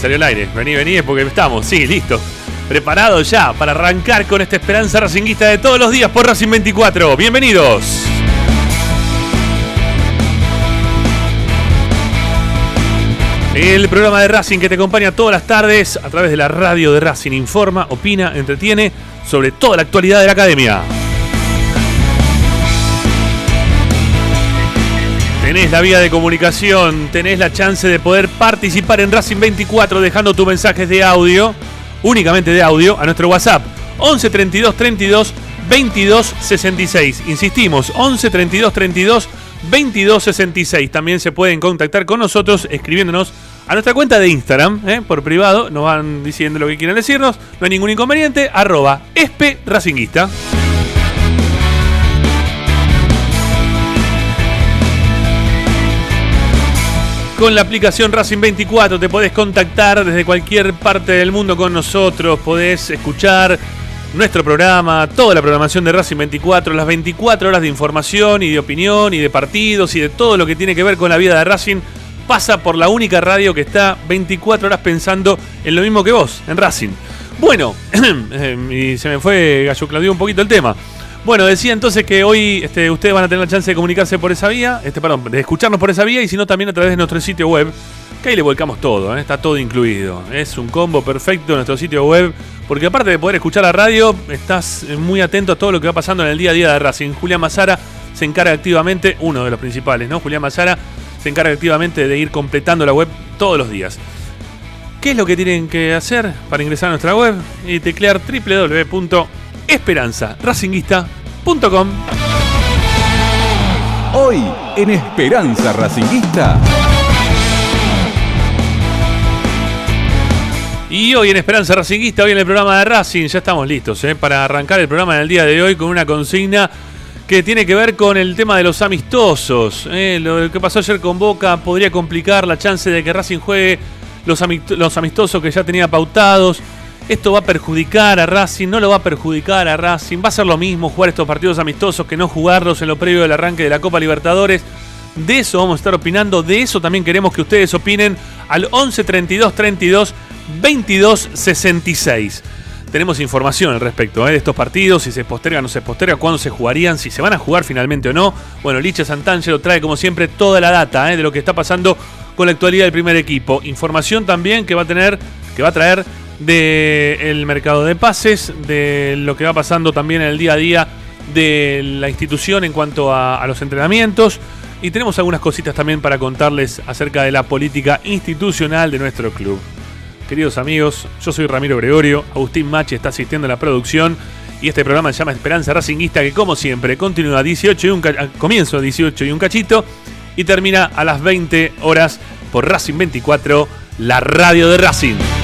Salió el aire. Vení, vení, es porque estamos. Sí, listo. Preparado ya para arrancar con esta esperanza racinguista de todos los días por Racing 24. Bienvenidos. El programa de Racing que te acompaña todas las tardes a través de la radio de Racing informa, opina, entretiene sobre toda la actualidad de la academia. Tenés la vía de comunicación, tenés la chance de poder participar en Racing 24 dejando tus mensajes de audio, únicamente de audio, a nuestro WhatsApp 11 32 32 22 66. Insistimos, 11 32 32 22 66. También se pueden contactar con nosotros escribiéndonos a nuestra cuenta de Instagram, ¿eh? por privado, nos van diciendo lo que quieran decirnos, no hay ningún inconveniente, arroba espe racinguista. Con la aplicación Racing 24 te podés contactar desde cualquier parte del mundo con nosotros, podés escuchar nuestro programa, toda la programación de Racing 24, las 24 horas de información y de opinión y de partidos y de todo lo que tiene que ver con la vida de Racing, pasa por la única radio que está 24 horas pensando en lo mismo que vos, en Racing. Bueno, y se me fue Gallo Claudio un poquito el tema. Bueno, decía entonces que hoy este, ustedes van a tener la chance de comunicarse por esa vía, este, perdón, de escucharnos por esa vía y si no también a través de nuestro sitio web, que ahí le volcamos todo, ¿eh? está todo incluido. Es un combo perfecto en nuestro sitio web, porque aparte de poder escuchar la radio, estás eh, muy atento a todo lo que va pasando en el día a día de Racing. Julián Mazara se encarga activamente, uno de los principales, ¿no? Julián Mazara se encarga activamente de ir completando la web todos los días. ¿Qué es lo que tienen que hacer para ingresar a nuestra web? Y teclear www.esperanzaracinguista.com Hoy en Esperanza Racinguista. Y hoy en Esperanza Racinguista, hoy en el programa de Racing, ya estamos listos ¿eh? para arrancar el programa del día de hoy con una consigna que tiene que ver con el tema de los amistosos. ¿eh? Lo que pasó ayer con Boca podría complicar la chance de que Racing juegue los, amist- los amistosos que ya tenía pautados. Esto va a perjudicar a Racing, no lo va a perjudicar a Racing. Va a ser lo mismo jugar estos partidos amistosos que no jugarlos en lo previo del arranque de la Copa Libertadores. De eso vamos a estar opinando, de eso también queremos que ustedes opinen al 11 32 32 22 66. Tenemos información al respecto ¿eh? de estos partidos, si se posterga o no se posterga, cuándo se jugarían, si se van a jugar finalmente o no. Bueno, Licha Santangelo trae como siempre toda la data ¿eh? de lo que está pasando con la actualidad del primer equipo. Información también que va a tener, que va a traer del mercado de pases, de lo que va pasando también en el día a día de la institución en cuanto a, los entrenamientos. Y tenemos algunas cositas también para contarles acerca de la política institucional de nuestro club. Queridos amigos, yo soy Ramiro Gregorio, Agustín Machi está asistiendo a la producción y este programa se llama Esperanza Racinguista que como siempre continúa a 18 y un comienzo a 18 y un cachito y termina a las 20 horas por Racing 24, la radio de Racing.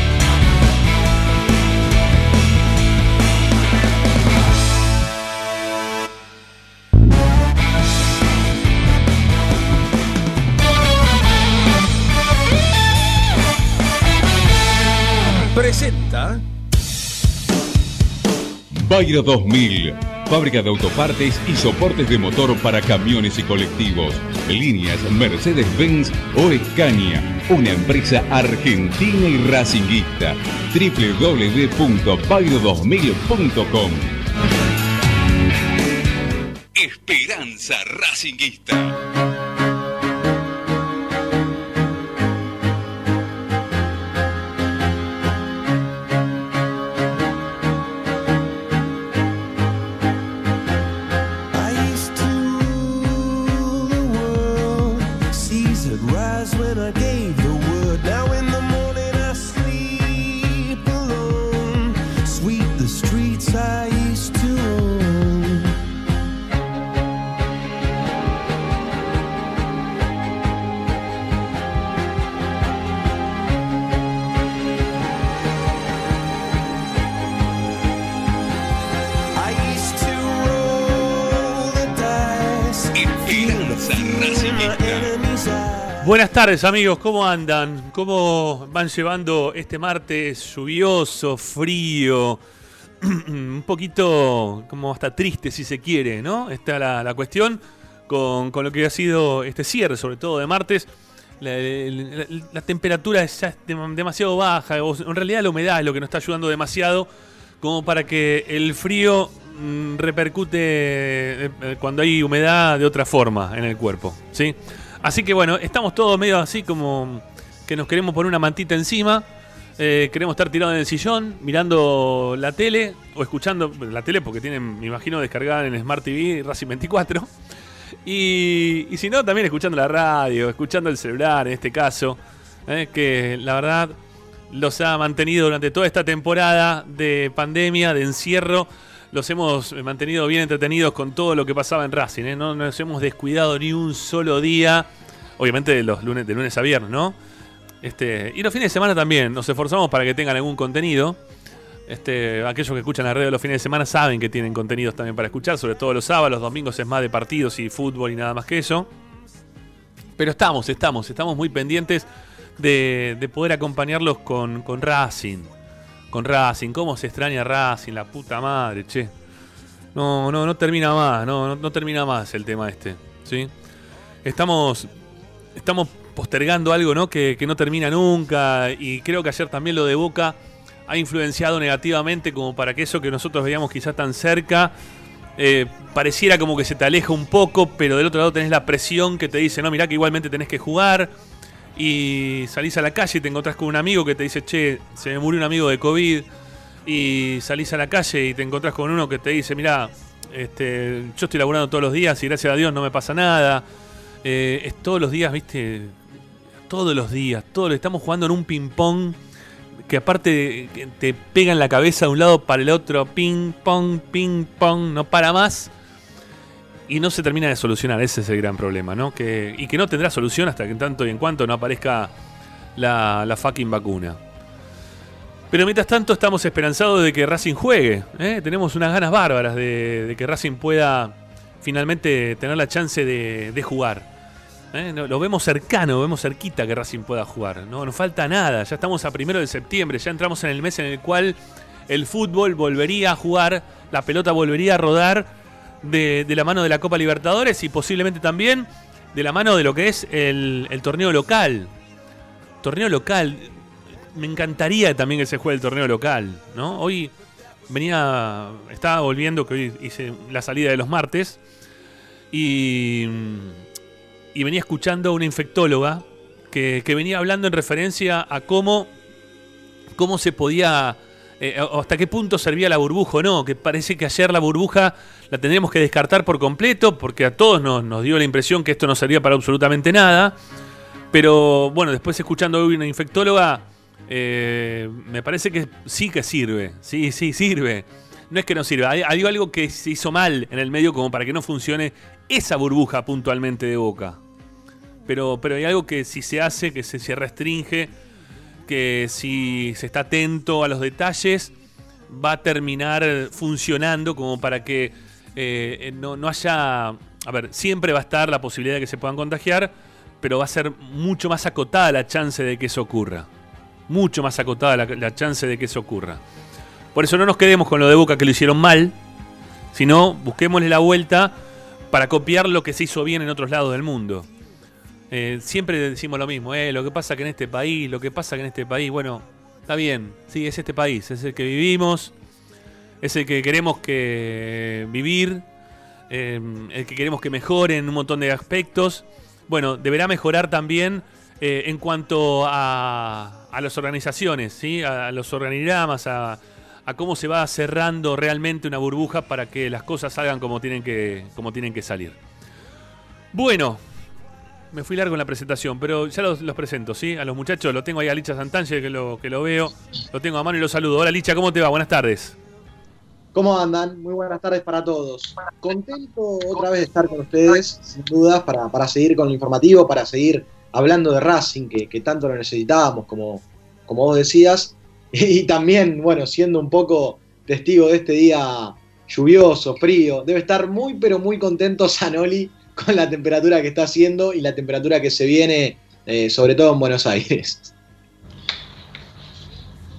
Bayra 2000, fábrica de autopartes y soportes de motor para camiones y colectivos. Líneas Mercedes-Benz o Escaña, una empresa argentina y racinguista. www.bayro2000.com Esperanza Racinguista. Buenas tardes amigos, ¿cómo andan? ¿Cómo van llevando este martes lluvioso, frío? un poquito como hasta triste si se quiere, ¿no? Está la, la cuestión con, lo que ha sido este cierre, sobre todo de martes. La, la- temperatura es ya demasiado baja, en realidad la humedad es lo que nos está ayudando demasiado como para que el frío repercute eh, eh, cuando hay humedad de otra forma en el cuerpo, ¿sí? Así que bueno, estamos todos medio así como que nos queremos poner una mantita encima, eh, queremos estar tirados en el sillón, mirando la tele o escuchando la tele porque tienen, me imagino, descargada en Smart TV Racing 24. Y, y si no, también escuchando la radio, escuchando el celular en este caso, que la verdad los ha mantenido durante toda esta temporada de pandemia, de encierro. Los hemos mantenido bien entretenidos con todo lo que pasaba en Racing. ¿eh? No nos hemos descuidado ni un solo día. Obviamente de los lunes, de lunes a viernes, ¿no? Este, y los fines de semana también. Nos esforzamos para que tengan algún contenido. Este, aquellos que escuchan la radio los fines de semana saben que tienen contenidos también para escuchar, sobre todo los sábados, los domingos es más de partidos y fútbol y nada más que eso. Pero estamos, estamos, estamos muy pendientes de, de poder acompañarlos con, con Racing. Con Racing, cómo se extraña Racing, la puta madre, che. No, no, no termina más, no, no, no termina más el tema este, ¿sí? Estamos, estamos postergando algo, ¿no? Que, que no termina nunca y creo que ayer también lo de Boca ha influenciado negativamente como para que eso que nosotros veíamos quizás tan cerca eh, pareciera como que se te aleja un poco, pero del otro lado tenés la presión que te dice, no, mirá que igualmente tenés que jugar. Y salís a la calle y te encontrás con un amigo que te dice, che, se me murió un amigo de COVID. Y salís a la calle y te encontrás con uno que te dice, mirá, este, yo estoy laburando todos los días y gracias a Dios no me pasa nada. Eh, es todos los días, viste, todos los días, todos estamos jugando en un ping-pong que aparte te pega en la cabeza de un lado para el otro, ping pong, ping pong, no para más. Y no se termina de solucionar, ese es el gran problema, ¿no? Que, y que no tendrá solución hasta que en tanto y en cuanto no aparezca la, la fucking vacuna. Pero mientras tanto estamos esperanzados de que Racing juegue. ¿eh? Tenemos unas ganas bárbaras de, de que Racing pueda finalmente tener la chance de, de jugar. ¿eh? Lo vemos cercano, lo vemos cerquita que Racing pueda jugar. No nos falta nada. Ya estamos a primero de septiembre. Ya entramos en el mes en el cual el fútbol volvería a jugar, la pelota volvería a rodar de, de la mano de la Copa Libertadores y posiblemente también de la mano de lo que es el, torneo local. torneo local. Me encantaría también que se juegue el torneo local, ¿no? Hoy venía, estaba volviendo, que hoy hice la salida de los martes, y, y venía escuchando a una infectóloga que, que venía hablando en referencia a cómo, cómo se podía, eh, hasta qué punto servía la burbuja o no, que parece que ayer la burbuja la tendríamos que descartar por completo, porque a todos nos, dio la impresión que esto no servía para absolutamente nada. Pero bueno, después escuchando hoy una infectóloga, eh, me parece que sí que sirve. Sí, sí, sirve. No es que no sirva. Hay, algo que se hizo mal en el medio como para que no funcione esa burbuja puntualmente de boca. Pero, pero hay algo que si se hace, que se restringe, que si se está atento a los detalles, va a terminar funcionando como para que eh, no, no haya... A ver, siempre va a estar la posibilidad de que se puedan contagiar, pero va a ser mucho más acotada la chance de que eso ocurra. Mucho más acotada la, la chance de que eso ocurra. Por eso no nos quedemos con lo de Boca que lo hicieron mal, sino busquémosle la vuelta para copiar lo que se hizo bien en otros lados del mundo. Eh, siempre decimos lo mismo, eh, lo que pasa que en este país, lo que pasa que en este país, bueno, está bien, sí, es este país, es el que vivimos, es el que queremos que vivir, eh, el que queremos que mejore en un montón de aspectos. Bueno, deberá mejorar también eh, en cuanto a, a las organizaciones, ¿sí? a, a los organigramas, a, a cómo se va cerrando realmente una burbuja para que las cosas salgan como tienen que, como tienen que salir. Bueno, me fui largo en la presentación, pero ya los, presento, ¿sí? A los muchachos, lo tengo ahí a Licha Santanje, que lo, que lo veo, lo tengo a mano y lo saludo. Hola Licha, ¿cómo te va? Buenas tardes. ¿Cómo andan? Muy buenas tardes para todos. Contento otra vez de estar con ustedes, sin dudas, para, para seguir con lo informativo, para seguir hablando de Racing, que, que tanto lo necesitábamos, como, como vos decías. Y también, bueno, siendo un poco testigo de este día lluvioso, frío, debe estar muy, pero muy contento Sanoli con la temperatura que está haciendo y la temperatura que se viene, eh, sobre todo en Buenos Aires.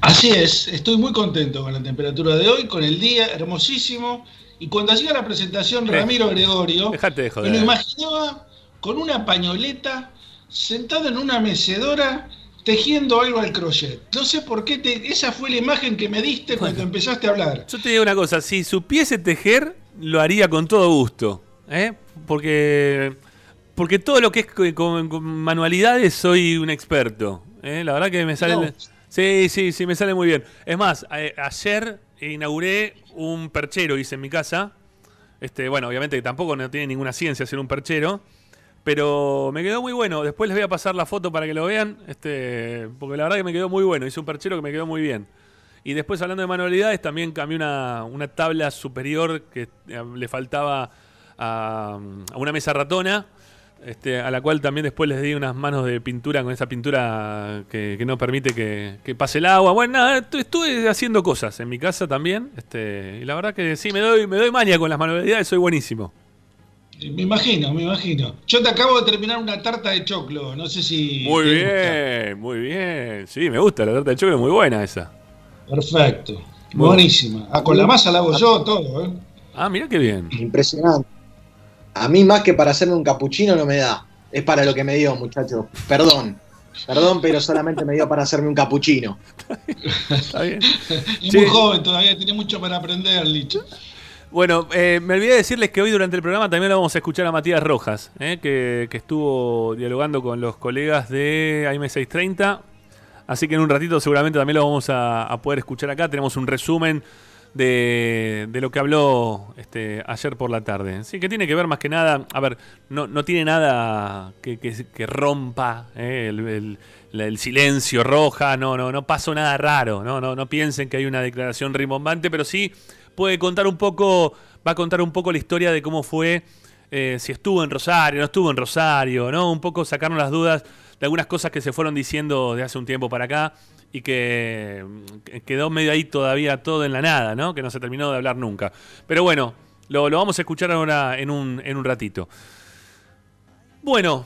Así es, estoy muy contento con la temperatura de hoy, con el día hermosísimo. Y cuando hacía la presentación Ramiro Gregorio, Dejate de me lo imaginaba con una pañoleta, sentado en una mecedora, tejiendo algo al crochet. No sé por qué, te- esa fue la imagen que me diste cuando empezaste a hablar. Yo te digo una cosa, si supiese tejer, lo haría con todo gusto. ¿Eh? Porque, porque todo lo que es co- con, con manualidades soy un experto. ¿eh? La verdad que me sale... No. Sí, sí, sí, me sale muy bien. Es más, a- ayer inauguré un perchero, hice en mi casa. Este, bueno, obviamente que tampoco no tiene ninguna ciencia hacer un perchero. Pero me quedó muy bueno. Después les voy a pasar la foto para que lo vean. Este, porque la verdad que me quedó muy bueno. Hice un perchero que me quedó muy bien. Y después, hablando de manualidades, también cambié una, una tabla superior que eh, le faltaba a, a una mesa ratona. Este, a la cual también después les di unas manos de pintura con esa pintura que, que no permite que, que pase el agua. Bueno, nada, estu- estuve haciendo cosas en mi casa también. Este, y la verdad que sí, me doy, me doy maña con las manualidades, soy buenísimo. Me imagino, me imagino. Yo te acabo de terminar una tarta de choclo, no sé si... Muy gusta. bien, muy bien. Sí, me gusta, la tarta de chocolate es muy buena esa. Perfecto. Muy Buenísima. Ah, con la masa la hago yo todo, ¿eh? Ah, mira qué bien. Impresionante. A mí más que para hacerme un capuchino no me da. Es para lo que me dio, muchachos. Perdón. Perdón, pero solamente me dio para hacerme un capuchino. Está bien. Sí. muy joven todavía, tiene mucho para aprender, Licho. Bueno, eh, me olvidé de decirles que hoy durante el programa también lo vamos a escuchar a Matías Rojas, eh, que, que estuvo dialogando con los colegas de AM630. Así que en un ratito seguramente también lo vamos a, a poder escuchar acá. Tenemos un resumen de, lo que habló este, ayer por la tarde. Sí, que tiene que ver más que nada, a ver, no, no tiene nada que, que- rompa eh, el, silencio roja, no, no, no pasó nada raro, no, no, no piensen que hay una declaración rimbombante, pero sí puede contar un poco, va a contar un poco la historia de cómo fue, eh, si estuvo en Rosario, no estuvo en Rosario, ¿no? Un poco sacarnos las dudas de algunas cosas que se fueron diciendo de hace un tiempo para acá y que quedó medio ahí todavía todo en la nada, ¿no? Que no se terminó de hablar nunca. Pero bueno, lo, lo vamos a escuchar ahora en un, en un ratito. Bueno,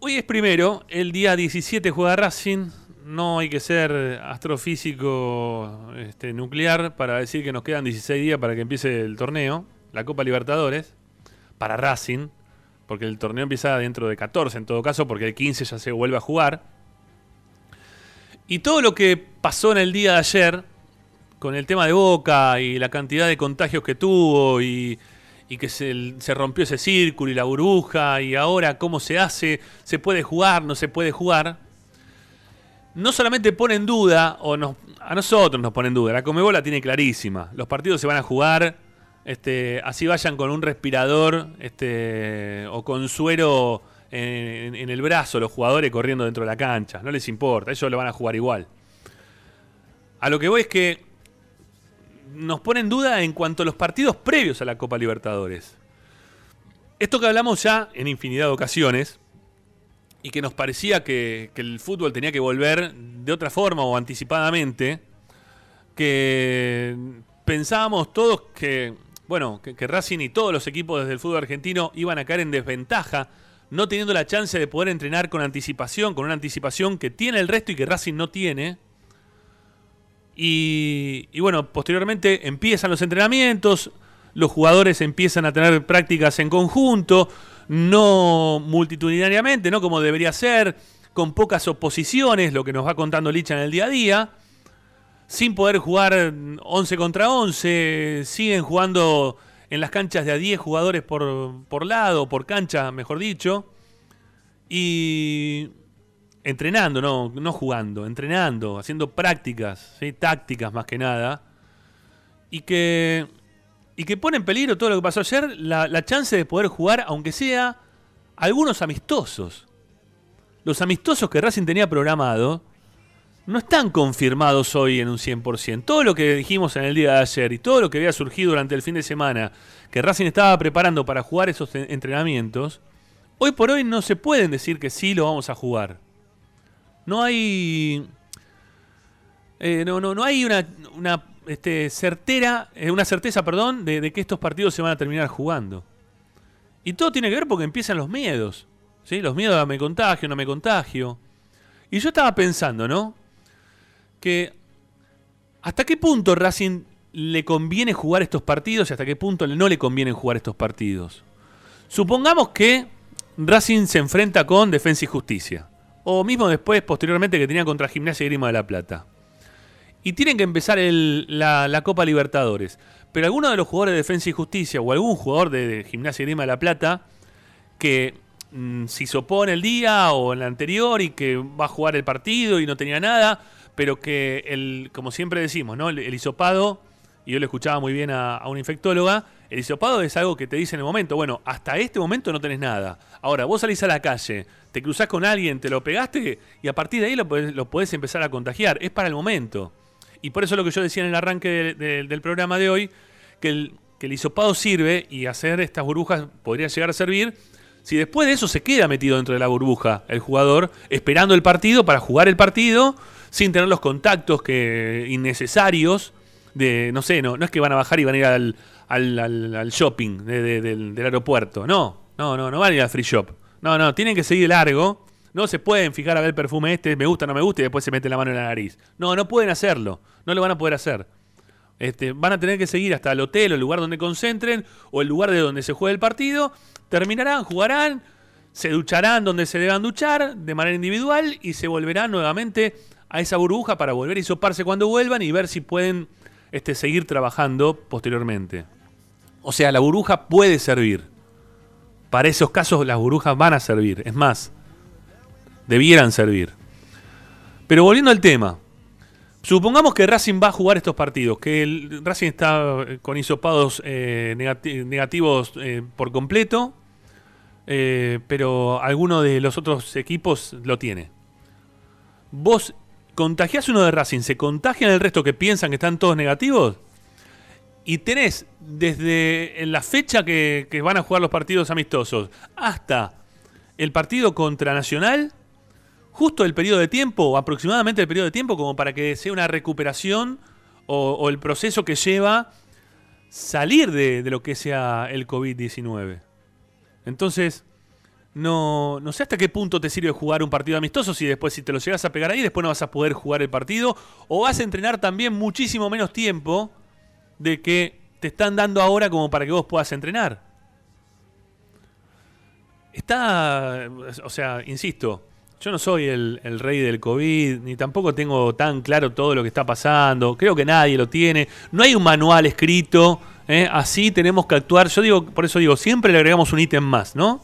hoy es primero, el día 17 juega Racing. No hay que ser astrofísico este, nuclear para decir que nos quedan 16 días para que empiece el torneo, la Copa Libertadores, para Racing, porque el torneo empieza dentro de 14 en todo caso, porque el 15 ya se vuelve a jugar. Y todo lo que pasó en el día de ayer, con el tema de Boca y la cantidad de contagios que tuvo y, y que se, rompió ese círculo y la burbuja y ahora cómo se hace, se puede jugar, no se puede jugar, no solamente pone en duda, o nos, a nosotros nos pone en duda, la Comebol la tiene clarísima, los partidos se van a jugar, este, así vayan con un respirador este, o con suero en, el brazo los jugadores corriendo dentro de la cancha, no les importa, ellos lo van a jugar igual. A lo que voy es que nos pone en duda en cuanto a los partidos previos a la Copa Libertadores. Esto que hablamos ya en infinidad de ocasiones y que nos parecía que, que el fútbol tenía que volver de otra forma o anticipadamente, que pensábamos todos que, bueno, que, que Racing y todos los equipos desde el fútbol argentino iban a caer en desventaja, no teniendo la chance de poder entrenar con anticipación, con una anticipación que tiene el resto y que Racing no tiene. Y, y, bueno, posteriormente empiezan los entrenamientos, los jugadores empiezan a tener prácticas en conjunto, no multitudinariamente, no como debería ser, con pocas oposiciones, lo que nos va contando Licha en el día a día, sin poder jugar 11 contra 11, siguen jugando en las canchas de a 10 jugadores por, por lado, por cancha, mejor dicho, y entrenando, no, no jugando, entrenando, haciendo prácticas, ¿sí? tácticas más que nada, y que, y que pone en peligro todo lo que pasó ayer, la, la chance de poder jugar, aunque sea algunos amistosos. Los amistosos que Racing tenía programado no están confirmados hoy en un 100%. Todo lo que dijimos en el día de ayer y todo lo que había surgido durante el fin de semana, que Racing estaba preparando para jugar esos entrenamientos, hoy por hoy no se pueden decir que sí lo vamos a jugar. No hay. Eh, no, no, no hay una, una este, certera, eh, una certeza, perdón, de, que estos partidos se van a terminar jugando. Y todo tiene que ver porque empiezan los miedos. ¿sí? Los miedos a me contagio, no me contagio. Y yo estaba pensando, ¿no? Que hasta qué punto Racing le conviene jugar estos partidos y hasta qué punto no le conviene jugar estos partidos. Supongamos que Racing se enfrenta con Defensa y Justicia o mismo después, posteriormente, que tenían contra Gimnasia y Grima de la Plata. Y tienen que empezar la, Copa Libertadores. Pero alguno de los jugadores de Defensa y Justicia o algún jugador de, de Gimnasia y Grima de la Plata que mmm, se hisopó en el día o en el anterior y que va a jugar el partido y no tenía nada, pero que, el, como siempre decimos, ¿no? el, hisopado, y yo le escuchaba muy bien a, una infectóloga, el hisopado es algo que te dice en el momento, bueno, hasta este momento no tenés nada. Ahora, vos salís a la calle, te cruzás con alguien, te lo pegaste y a partir de ahí lo podés, lo podés empezar a contagiar. Es para el momento. Y por eso lo que yo decía en el arranque de, de, del programa de hoy, que el, que el hisopado sirve y hacer estas burbujas podría llegar a servir si después de eso se queda metido dentro de la burbuja el jugador, esperando el partido para jugar el partido sin tener los contactos que innecesarios de, no sé, no, no es que van a bajar y van a ir al, al, shopping de, de, del, aeropuerto. No, no, no, no van a ir al free shop. No, no, tienen que seguir largo. No se pueden fijar a ver el perfume este, me gusta, no me gusta, y después se meten la mano en la nariz. No, no pueden hacerlo. No lo van a poder hacer. Este, van a tener que seguir hasta el hotel o el lugar donde concentren o el lugar de donde se juegue el partido. Terminarán, jugarán, se ducharán donde se deban duchar de manera individual y se volverán nuevamente a esa burbuja para volver a hisoparse cuando vuelvan y ver si pueden este, seguir trabajando posteriormente. O sea, la burbuja puede servir. Para esos casos las burbujas van a servir. Es más, debieran servir. Pero volviendo al tema. Supongamos que Racing va a jugar estos partidos, que el Racing está con hisopados eh, negati negativos eh, por completo, eh, pero alguno de los otros equipos lo tiene. Vos contagiás uno de Racing, se contagian el resto que piensan que están todos negativos, y tenés desde la fecha que, van a jugar los partidos amistosos hasta el partido contra Nacional, justo el periodo de tiempo, aproximadamente el periodo de tiempo, como para que sea una recuperación o, el proceso que lleva salir de lo que sea el COVID-19. Entonces, no, no sé hasta qué punto te sirve jugar un partido amistoso si después si te lo llegas a pegar ahí, después no vas a poder jugar el partido, o vas a entrenar también muchísimo menos tiempo de que te están dando ahora como para que vos puedas entrenar. está, o sea, insisto, yo no soy el, rey del COVID, ni tampoco tengo tan claro todo lo que está pasando. Creo que nadie lo tiene. No hay un manual escrito. ¿eh? Así tenemos que actuar. Yo digo, por eso digo, siempre le agregamos un ítem más, ¿no?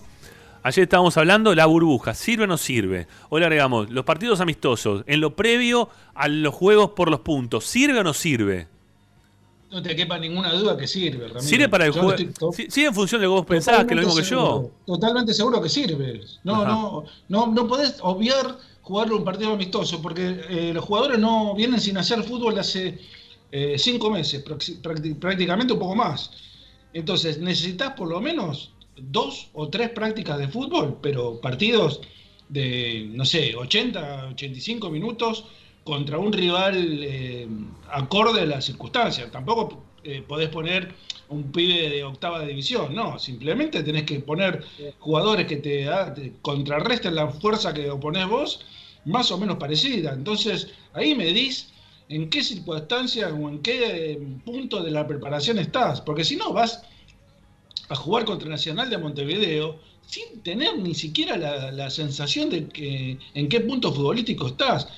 Ayer estábamos hablando la burbuja, ¿sirve o no sirve? Hoy le agregamos los partidos amistosos, en lo previo a los juegos por los puntos, ¿sirve o no sirve? No te quepa ninguna duda que sirve, Ramiro. ¿Sirve para el juego? ¿Sirve en función de lo que vos pensás, que lo mismo que yo? seguro, Totalmente seguro que sirve. No, no, no, no podés obviar jugar un partido amistoso, porque eh, los jugadores no vienen sin hacer fútbol hace eh, cinco meses, prácticamente un poco más. Entonces, necesitas por lo menos dos o tres prácticas de fútbol, pero partidos de, no sé, 80, 85 minutos contra un rival eh, acorde a las circunstancias. Tampoco eh, podés poner un pibe de octava división, no, simplemente tenés que poner jugadores que te, ha- te contrarresten la fuerza que oponés vos, más o menos parecida. Entonces, ahí medís en qué circunstancia o en qué eh, punto de la preparación estás, porque si no vas a jugar contra Nacional de Montevideo sin tener ni siquiera la, la sensación de que en qué punto futbolístico estás,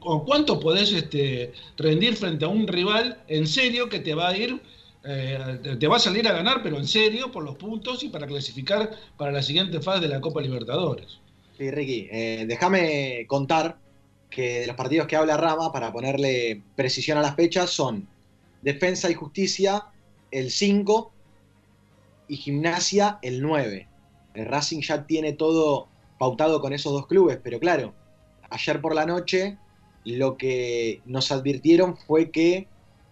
o cuánto podés este, rendir frente a un rival en serio que te va a ir, eh, te va a salir a ganar, pero en serio por los puntos y para clasificar para la siguiente fase de la Copa Libertadores. Sí, Ricky, eh, déjame contar que de los partidos que habla Rama, para ponerle precisión a las fechas, son Defensa y Justicia el 5 y Gimnasia el 9. El Racing ya tiene todo pautado con esos dos clubes, pero claro, ayer por la noche lo que nos advirtieron fue que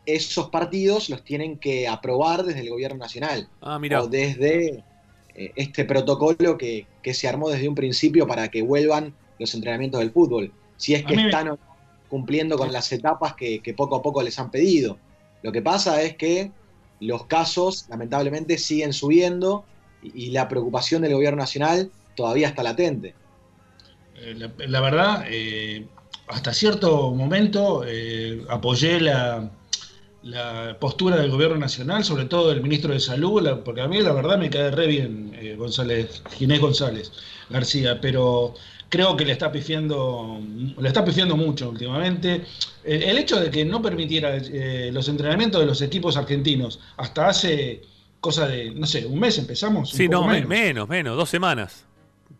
esos partidos los tienen que aprobar desde el gobierno nacional Ah, mira. o desde eh, este protocolo que, que se armó desde un principio para que vuelvan los entrenamientos del fútbol. Si es que me- están cumpliendo con las etapas que, que poco a poco les han pedido. Lo que pasa es que los casos lamentablemente siguen subiendo y, la preocupación del gobierno nacional todavía está latente. Eh, La, verdad, eh, hasta cierto momento eh, apoyé la, postura del gobierno nacional, sobre todo del ministro de Salud, porque a mí la verdad me cae re bien González, Ginés González García, pero creo que le está pifiando, le está pifiando mucho últimamente. El, el hecho de que no permitiera eh, los entrenamientos de los equipos argentinos hasta hace cosa de, no sé, un mes empezamos. Sí, no, me- menos. menos, menos, dos semanas.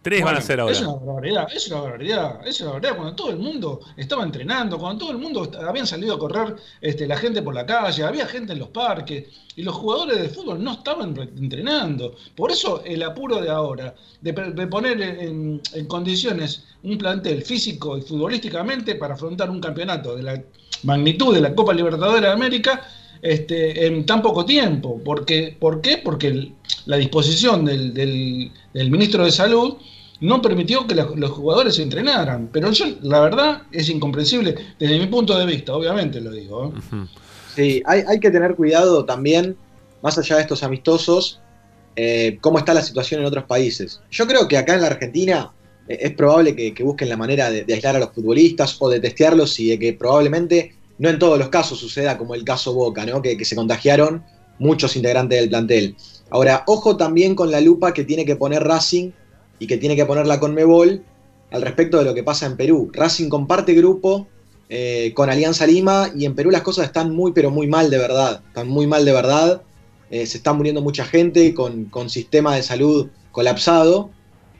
Tres van a Bueno, ser ahora. Es una barbaridad, es una barbaridad, es una barbaridad. Cuando todo el mundo estaba entrenando, cuando todo el mundo habían salido a correr este, la gente por la calle, había gente en los parques, y los jugadores de fútbol no estaban re- entrenando. Por eso el apuro de ahora, de, de poner en, en condiciones un plantel físico y futbolísticamente para afrontar un campeonato de la magnitud de la Copa Libertadores de América este, en tan poco tiempo. Porque, ¿Por qué? Porque el- la disposición del, del- del ministro de Salud no permitió que los, los jugadores se entrenaran. Pero yo, la verdad, es incomprensible desde mi punto de vista, obviamente lo digo. ¿eh? Sí, hay, hay que tener cuidado también, más allá de estos amistosos, eh, cómo está la situación en otros países. Yo creo que acá en la Argentina eh, es probable que, que busquen la manera de, de aislar a los futbolistas o de testearlos y de que probablemente no en todos los casos suceda como el caso Boca, ¿no? que, que se contagiaron muchos integrantes del plantel. Ahora, ojo también con la lupa que tiene que poner Racing y que tiene que poner la Conmebol al respecto de lo que pasa en Perú. Racing comparte grupo eh, con Alianza Lima y en Perú las cosas están muy pero muy mal de verdad, están muy mal de verdad, Eh, se está muriendo mucha gente con, con sistema de salud colapsado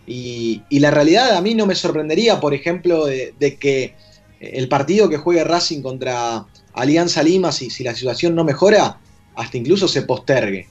y, la realidad a mí no me sorprendería, por ejemplo, de, de que el partido que juegue Racing contra Alianza Lima, si, si la situación no mejora, hasta incluso se postergue.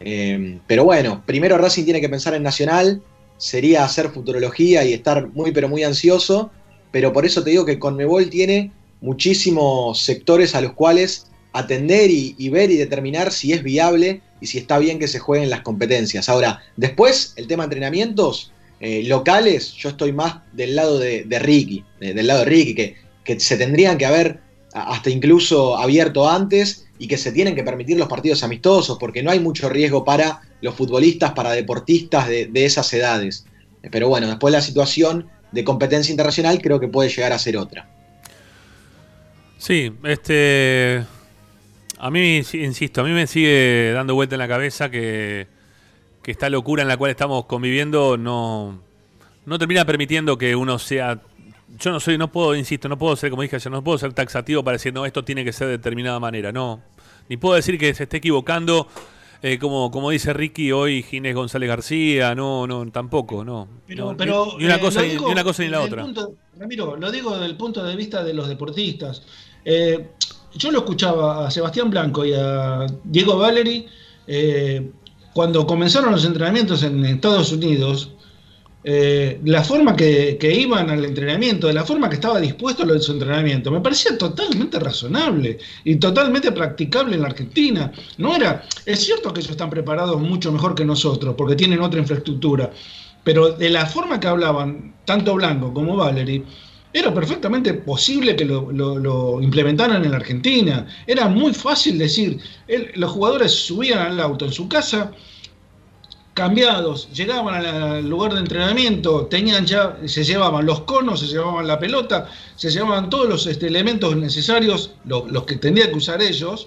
Eh, pero bueno, primero Racing tiene que pensar en Nacional, sería hacer futurología y estar muy pero muy ansioso, pero por eso te digo que Conmebol tiene muchísimos sectores a los cuales atender y, ver y determinar si es viable y si está bien que se jueguen las competencias. Ahora, después, el tema de entrenamientos eh, locales, yo estoy más del lado de, Ricky, de- del lado de Ricky, que, se tendrían que haber hasta incluso abierto antes y que se tienen que permitir los partidos amistosos, porque no hay mucho riesgo para los futbolistas, para deportistas de, esas edades. Pero bueno, después la situación de competencia internacional creo que puede llegar a ser otra. Sí, este. A mí, insisto, a mí me sigue dando vuelta en la cabeza que, que esta locura en la cual estamos conviviendo no, no termina permitiendo que uno sea yo no soy, no puedo, insisto, no puedo ser, como dije ayer, no puedo ser taxativo para decir, no, esto tiene que ser de determinada manera, no. Ni puedo decir que se esté equivocando, eh, como, como dice Ricky hoy, Ginés González García, no, no, tampoco, no. Pero, No, pero, ni, una eh, cosa, lo ni, digo ni una cosa ni la otra. punto- Ramiro, lo digo desde el punto de vista de los deportistas. Eh, yo lo escuchaba a Sebastián Blanco y a Diego Valery eh, cuando comenzaron los entrenamientos en Estados Unidos. Eh, la forma que, que iban al entrenamiento, de la forma que estaba dispuesto a los entrenamientos, me parecía totalmente razonable y totalmente practicable en la Argentina. No era, es cierto que ellos están preparados mucho mejor que nosotros, porque tienen otra infraestructura, pero de la forma que hablaban, tanto Blanco como Valery, era perfectamente posible que lo, lo- lo implementaran en la Argentina. Era muy fácil decir, los jugadores subían al auto en su casa, cambiados, llegaban al- lugar de entrenamiento, tenían ya, se llevaban los conos, se llevaban la pelota, se llevaban todos los este, elementos necesarios, lo- los que tendrían que usar ellos,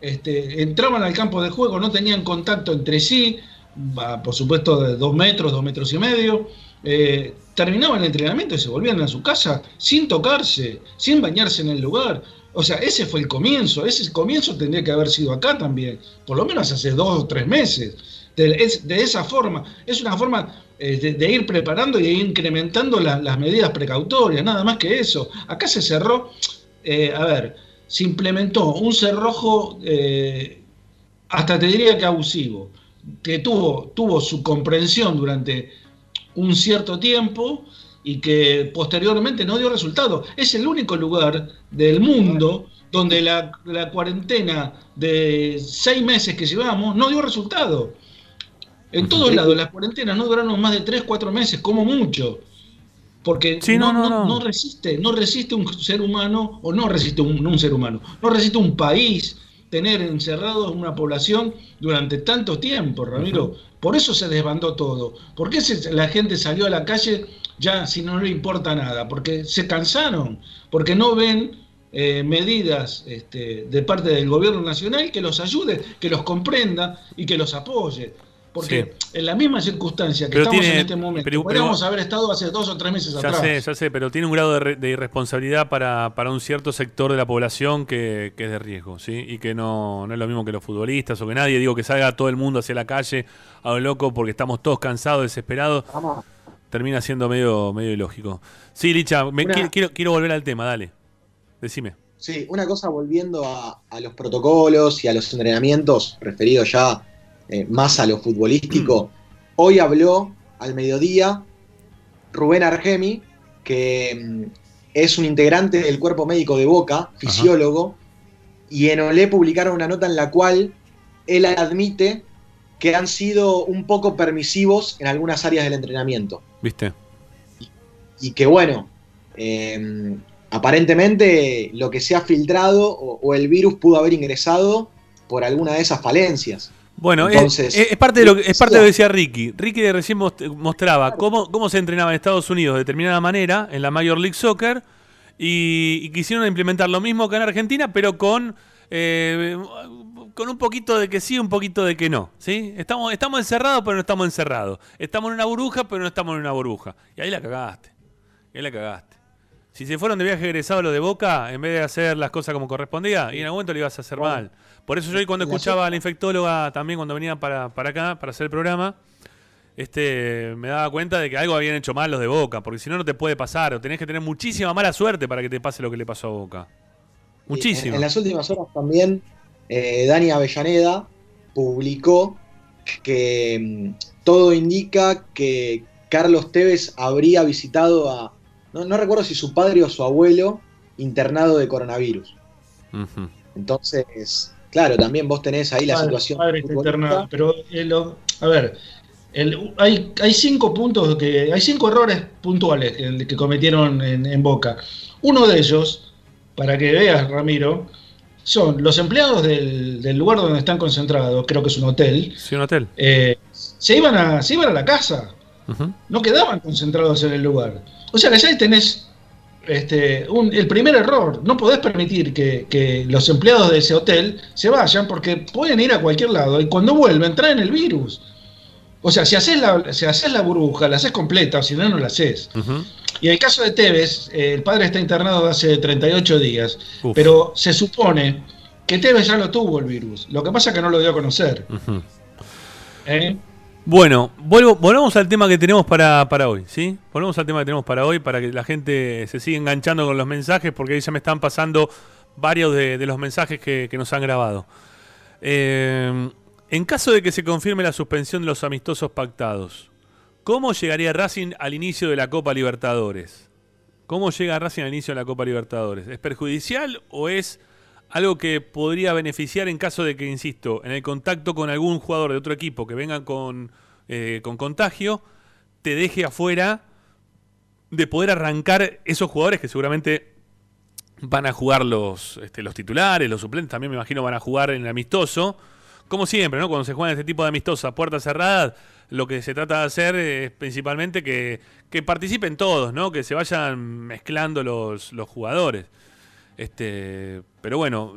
este, entraban al campo de juego, no tenían contacto entre sí, por supuesto de dos metros, dos metros y medio, eh, terminaban el entrenamiento y se volvían a su casa sin tocarse, sin bañarse en el lugar. O sea, ese fue el comienzo, ese comienzo tendría que haber sido acá también, por lo menos hace dos o tres meses. De, es- de esa forma, es una forma eh, de, ir preparando y incrementando la- las medidas precautorias, nada más que eso. Acá se cerró, eh, a ver, se implementó un cerrojo, eh, hasta te diría que abusivo, que tuvo, tuvo su comprensión durante un cierto tiempo y que posteriormente no dio resultado. Es el único lugar del mundo donde la cuarentena de seis meses que llevamos no dio resultado. En todos lados las cuarentenas no duraron más de tres, cuatro meses, como mucho. Porque Sí, no, no, resiste, no resiste un ser humano, o no resiste un, ser humano, no resiste un país tener encerrado una población durante tanto tiempo, Ramiro. Por eso se desbandó todo. ¿Por qué se- la gente salió a la calle ya si no le importa nada? Porque se cansaron, porque no ven eh, medidas este, de parte del gobierno nacional que los ayude, que los comprenda y que los apoye. Porque en la misma circunstancia que Pero estamos tiene- en este momento, pero- pero- podríamos haber estado hace dos o tres meses Ya atrás. sé, ya sé, pero tiene un grado de, re- de irresponsabilidad para, para un cierto sector de la población que, que es de riesgo, ¿sí? Y que no, no es lo mismo que los futbolistas o que nadie, digo, que salga todo el mundo hacia la calle a lo loco porque estamos todos cansados, desesperados, Vamos. termina siendo medio, medio ilógico. Sí, Licha, me- Una- quiero, quiero, volver al tema, dale. Decime. Sí, una cosa volviendo a, a los protocolos y a los entrenamientos, referido ya eh, más a lo futbolístico. Hoy habló al mediodía Rubén Argemi, que mm, es un integrante del cuerpo médico de Boca, fisiólogo, y en Olé publicaron una nota en la cual él admite que han sido un poco permisivos en algunas áreas del entrenamiento ¿Viste? y que bueno, eh, aparentemente lo que se ha filtrado o, o el virus pudo haber ingresado por alguna de esas falencias. Bueno, es- Entonces, es, es parte de lo que, es parte de lo que decía- Ricky. Ricky recién most- mostraba cómo, cómo se entrenaba en Estados Unidos de determinada manera en la Major League Soccer y, y quisieron implementar lo mismo que en Argentina, pero con eh, con un poquito de que sí, un poquito de que no. ¿sí? Estamos, estamos encerrados, pero no estamos encerrados. Estamos en una burbuja, pero no estamos en una burbuja. Y ahí la cagaste. Y ahí la cagaste. Si se fueron de viaje egresado lo de Boca, en vez de hacer las cosas como correspondía, y en algún momento lo ibas a hacer mal. Por eso yo hoy cuando escuchaba a la infectóloga también cuando venía para, para acá, para hacer el programa, este, me daba cuenta de que algo habían hecho mal los de Boca, porque si no, no te puede pasar, o tenés que tener muchísima mala suerte para que te pase lo que le pasó a Boca. Muchísimo. en las últimas horas también eh, Dani Avellaneda publicó que mm, todo indica que Carlos Tevez habría visitado a, no, no recuerdo si su padre o su abuelo, internado de coronavirus. Entonces, claro, también vos tenés ahí la Padre- situación. padre está internado, pero eh, lo- a ver, el- hay, hay cinco puntos que hay cinco errores puntuales que, que cometieron en, en Boca. Uno de ellos, para que veas, Ramiro, son los empleados del, del lugar donde están concentrados, creo que es un hotel, Sí, un hotel. eh, se iban a se iban a la casa, No quedaban concentrados en el lugar. O sea que ya ahí tenés este, un- el primer error. No podés permitir que, que los empleados de ese hotel se vayan porque pueden ir a cualquier lado y cuando vuelven traen el virus. O sea, si haces la, si haces la burbuja, la haces completa, o si no, no la haces. Y en el caso de Tevez, eh, el padre está internado hace 38 días, Uf. pero se supone que Tevez ya lo tuvo el virus. Lo que pasa es que no lo dio a conocer. ¿eh? Bueno, vuelvo, volvamos al tema que tenemos para, para hoy, ¿sí? Volvemos al tema que tenemos para hoy para que la gente se siga enganchando con los mensajes, porque ahí ya me están pasando varios de, de los mensajes que, nos han grabado. Eh, en caso de que se confirme la suspensión de los amistosos pactados, ¿cómo llegaría Racing al inicio de la Copa Libertadores? ¿Cómo llega Racing al inicio de la Copa Libertadores? ¿Es perjudicial o es algo que podría beneficiar en caso de que, insisto, en el contacto con algún jugador de otro equipo que venga con, eh, con contagio, te deje afuera de poder arrancar esos jugadores que seguramente van a jugar los, este, los titulares, los suplentes, también me imagino van a jugar en el amistoso. Como siempre, ¿no? Cuando se juega este tipo de amistosos a puertas cerradas, lo que se trata de hacer es principalmente que, que participen todos, ¿no? Que se vayan mezclando los, los jugadores. Este, pero bueno,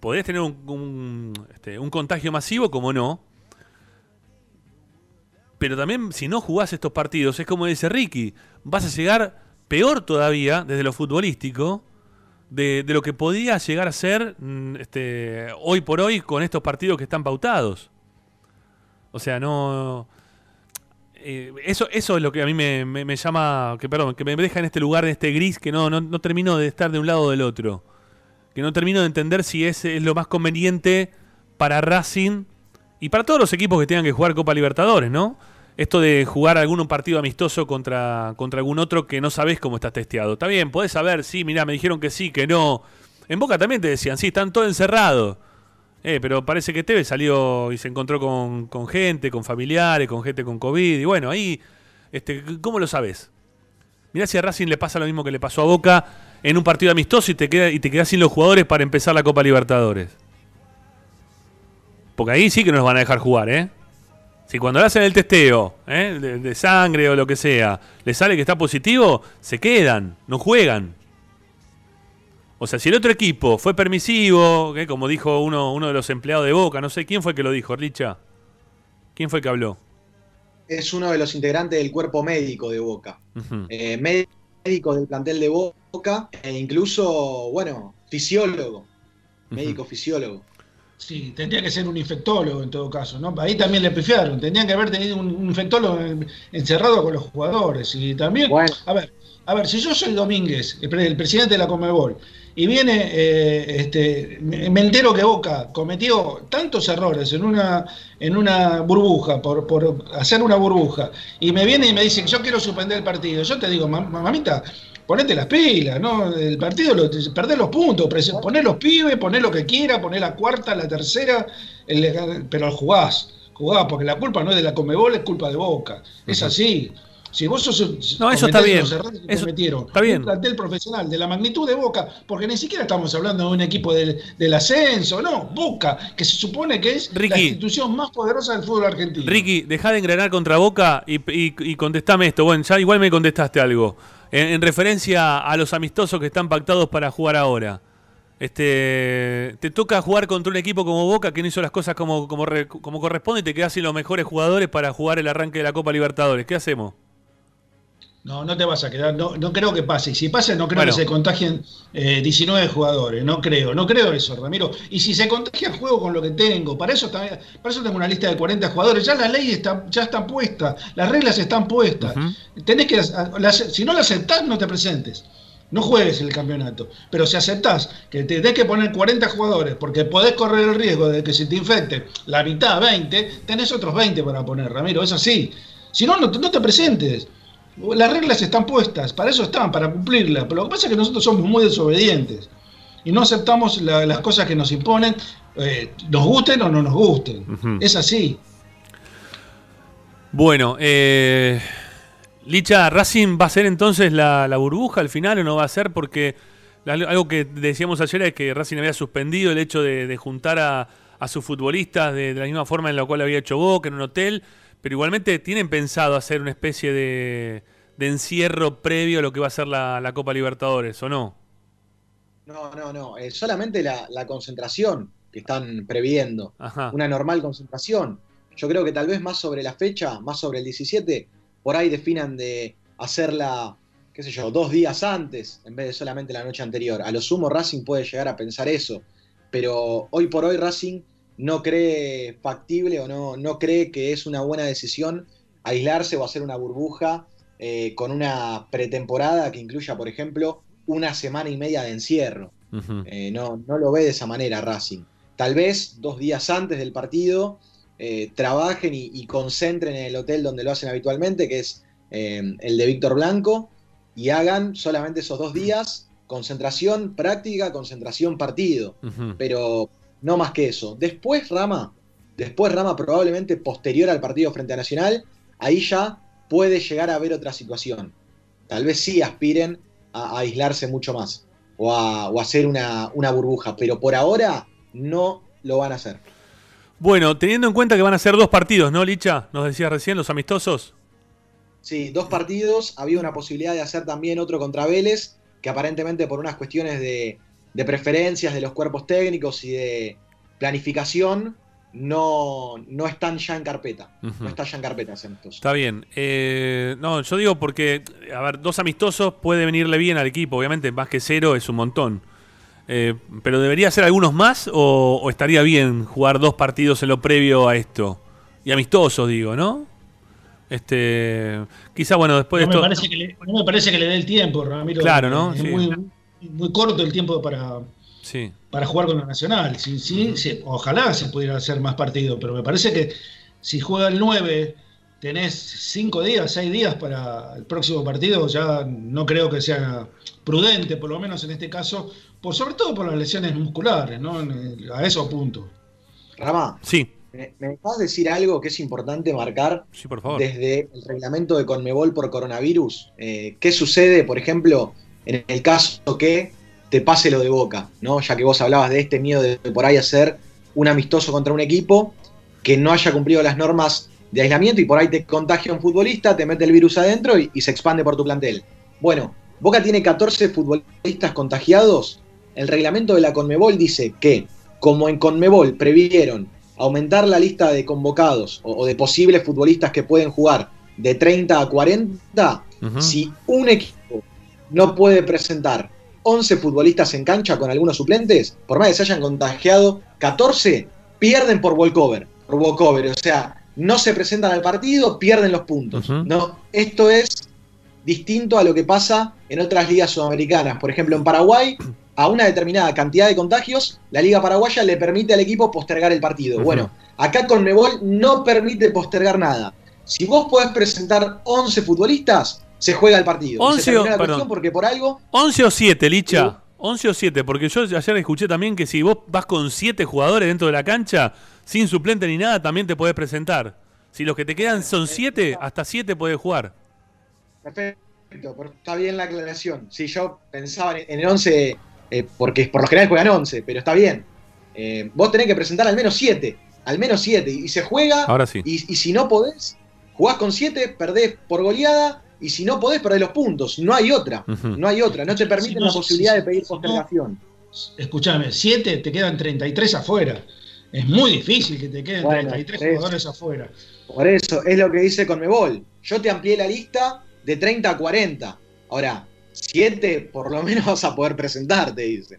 podés tener un, un, este, un contagio masivo, como no. Pero también, si no jugás estos partidos, es como dice Ricky, vas a llegar peor todavía desde lo futbolístico de, de lo que podía llegar a ser mm, este, hoy por hoy con estos partidos que están pautados. O sea, no. Eh, eso, eso es lo que a mí me, me- llama. Que, perdón, que me deja en este lugar, en este gris, que no, no, no termino de estar de un lado o del otro. Que no termino de entender si ese es lo más conveniente para Racing y para todos los equipos que tengan que jugar Copa Libertadores, ¿no? Esto de jugar algún partido amistoso contra, contra algún otro que no sabés cómo está testeado. Está bien, podés saber, sí, mirá, me dijeron que sí, que no. En Boca también te decían, sí, están todos encerrados. Eh, pero parece que Tevez salió y se encontró con, gente, con familiares, con gente con COVID. Y bueno, ahí, este, ¿cómo lo sabes? Mirá si a Racing le pasa lo mismo que le pasó a Boca en un partido amistoso y te, queda, y te quedás sin los jugadores para empezar la Copa Libertadores. Porque ahí sí que nos van a dejar jugar, ¿eh? Si cuando le hacen el testeo ¿eh? de, de sangre o lo que sea, le sale que está positivo, se quedan, no juegan. O sea, si el otro equipo fue permisivo, ¿eh? como dijo uno, uno de los empleados de Boca, no sé quién fue que lo dijo, Richa. ¿Quién fue que habló? Es uno de los integrantes del cuerpo médico de Boca. Eh, médico del plantel de Boca e incluso, bueno, fisiólogo. Médico fisiólogo. Sí, tendría que ser un infectólogo en todo caso, ¿no? Ahí también le pifiaron, tendrían que haber tenido un, un infectólogo en- encerrado con los jugadores. Y también, Bueno. a ver, a ver, si yo soy Domínguez, el, pre- el presidente de la Comebol, y viene, eh, este, me, entero que Boca cometió tantos errores en una, en una burbuja, por, por hacer una burbuja, y me viene y me dice que yo quiero suspender el partido, yo te digo, "Mam- mamita, ponete las pilas, ¿no? El partido, lo, perdés los puntos, poné los pibes, poné lo que quiera, poné la cuarta, la tercera, el- pero jugás, jugás, porque la culpa no es de la Comebol, es culpa de Boca. Es así. Si vos sos, No, eso está bien. los errores que Eso cometieron, está bien. un plantel profesional de la magnitud de Boca, porque ni siquiera estamos hablando de un equipo del, del ascenso, no, Boca, que se supone que es la institución más poderosa del fútbol argentino. Ricky, dejá de engranar contra Boca y, y, y contestame esto. Bueno, ya igual me contestaste algo. En, en referencia a los amistosos que están pactados para jugar ahora. Este, te toca jugar contra un equipo como Boca que no hizo las cosas como, como, como corresponde y te quedas sin los mejores jugadores para jugar el arranque de la Copa Libertadores. ¿Qué hacemos? No, no te vas a quedar, no, no creo que pase. Y si pasa, no creo Bueno. que se contagien eh, 19 jugadores, no creo, no creo eso, Ramiro. Y si se contagia, juego con lo que tengo. Para eso, también, para eso tengo una lista de 40 jugadores. Ya la ley está, ya está puesta, las reglas están puestas. Tenés que, las- si no la aceptás, no te presentes. No juegues el campeonato. Pero si aceptás que te tenés que poner 40 jugadores porque podés correr el riesgo de que se te infecte la mitad, 20, tenés otros 20 para poner, Ramiro. Es así. Si no, no, no te presentes. Las reglas están puestas, para eso están, para cumplirlas. Pero lo que pasa es que nosotros somos muy desobedientes y no aceptamos la- las cosas que nos imponen, eh, nos gusten o no nos gusten. Es así. Bueno, eh, Licha, ¿Racing va a ser entonces la, la burbuja al final o no va a ser? Porque algo que decíamos ayer es que Racing había suspendido el hecho de, de juntar a, a sus futbolistas de, de la misma forma en la cual había hecho Boca en un hotel, pero igualmente tienen pensado hacer una especie de, de encierro previo a lo que va a ser la, la Copa Libertadores, ¿o no? No, no, no. Es solamente la, la concentración que están previendo. Ajá. Una normal concentración. Yo creo que tal vez más sobre la fecha, más sobre el 17, por ahí definan de hacerla, qué sé yo, dos días antes en vez de solamente la noche anterior. A lo sumo Racing puede llegar a pensar eso, pero hoy por hoy Racing no cree factible o no, no cree que es una buena decisión aislarse o hacer una burbuja eh, con una pretemporada que incluya, por ejemplo, una semana y media de encierro. Eh, no, no lo ve de esa manera Racing. Tal vez dos días antes del partido eh, trabajen y, y concentren en el hotel donde lo hacen habitualmente, que es el de Víctor Blanco, y hagan solamente esos dos días concentración práctica, concentración partido, pero no más que eso. Después Rama, después Rama probablemente posterior al partido frente a Nacional, ahí ya puede llegar a haber otra situación. Tal vez sí aspiren a, a aislarse mucho más o a, o a hacer una, una burbuja, pero por ahora no lo van a hacer. Bueno, teniendo en cuenta que van a ser dos partidos, ¿no, Licha? Nos decías recién, los amistosos. Sí, dos partidos, había una posibilidad de hacer también otro contra Vélez, que aparentemente por unas cuestiones de, de preferencias de los cuerpos técnicos y de planificación, no, no están ya en carpeta. No está ya en carpeta amistoso. Está bien. Eh, no, yo digo porque, a ver, dos amistosos puede venirle bien al equipo. Obviamente, más que cero es un montón. Eh, pero ¿debería ser algunos más o, o estaría bien jugar dos partidos en lo previo a esto? Y amistosos, digo, ¿no? Este, quizá, bueno, después No de me, esto... parece que le, no me parece que le dé el tiempo, Ramiro. Claro, ¿no? Es Sí. muy, muy corto el tiempo para, Sí. para jugar con la Nacional. Sí, sí, sí, ojalá se pudiera hacer más partido, pero me parece que si juega el 9, tenés 5 días, 6 días para el próximo partido, ya no creo que sea prudente, por lo menos en este caso, por sobre todo por las lesiones musculares, ¿no? A eso apunto. Rama, Sí, ¿me, me dejás decir algo que es importante marcar sí, por favor. desde el reglamento de Conmebol por coronavirus? Eh, ¿Qué sucede, por ejemplo, en el caso que te pase lo de Boca? ¿no? Ya que vos hablabas de este miedo de por ahí hacer un amistoso contra un equipo que no haya cumplido las normas de aislamiento y por ahí te contagia un futbolista, te mete el virus adentro y, y se expande por tu plantel. Bueno, Boca tiene 14 futbolistas contagiados. El reglamento de la Conmebol dice que, como en Conmebol previeron aumentar la lista de convocados o, o de posibles futbolistas que pueden jugar de 30 a 40, Ujú. si un equipo no puede presentar 11 futbolistas en cancha con algunos suplentes, por más que se hayan contagiado 14, pierden por walkover, por walkover, o sea, no se presentan al partido, pierden los puntos. No, esto es distinto a lo que pasa en otras ligas sudamericanas. Por ejemplo, en Paraguay, a una determinada cantidad de contagios, la liga paraguaya le permite al equipo postergar el partido. Bueno, acá con Mebol no permite postergar nada. Si vos podés presentar 11 futbolistas, se juega el partido. Y 11 se termina o- la perdón. porque por algo 11 o 7, Licha. 11 o 7, porque yo ayer escuché también que si vos vas con 7 jugadores dentro de la cancha, sin suplente ni nada, también te podés presentar. Si los que te quedan son 7, hasta 7 podés jugar. Perfecto, está bien la aclaración. Si yo pensaba en en el 11, eh, porque por lo general juegan 11, pero está bien. Eh, vos tenés que presentar al menos 7, al menos 7, y se juega, Ahora sí. y, y si no podés, jugás con 7, perdés por goleada, y si no podés, perdés los puntos. No hay otra, no hay otra. No te permiten Si no, la si- posibilidad si- de pedir si no- postergación. Escúchame, 7 te quedan 33 afuera. Es muy difícil que te queden Bueno, 33 es- jugadores afuera. Por eso, es lo que dice Conmebol. Yo te amplié la lista de 30 a 40. Ahora, 7 por lo menos vas a poder presentar, te dice.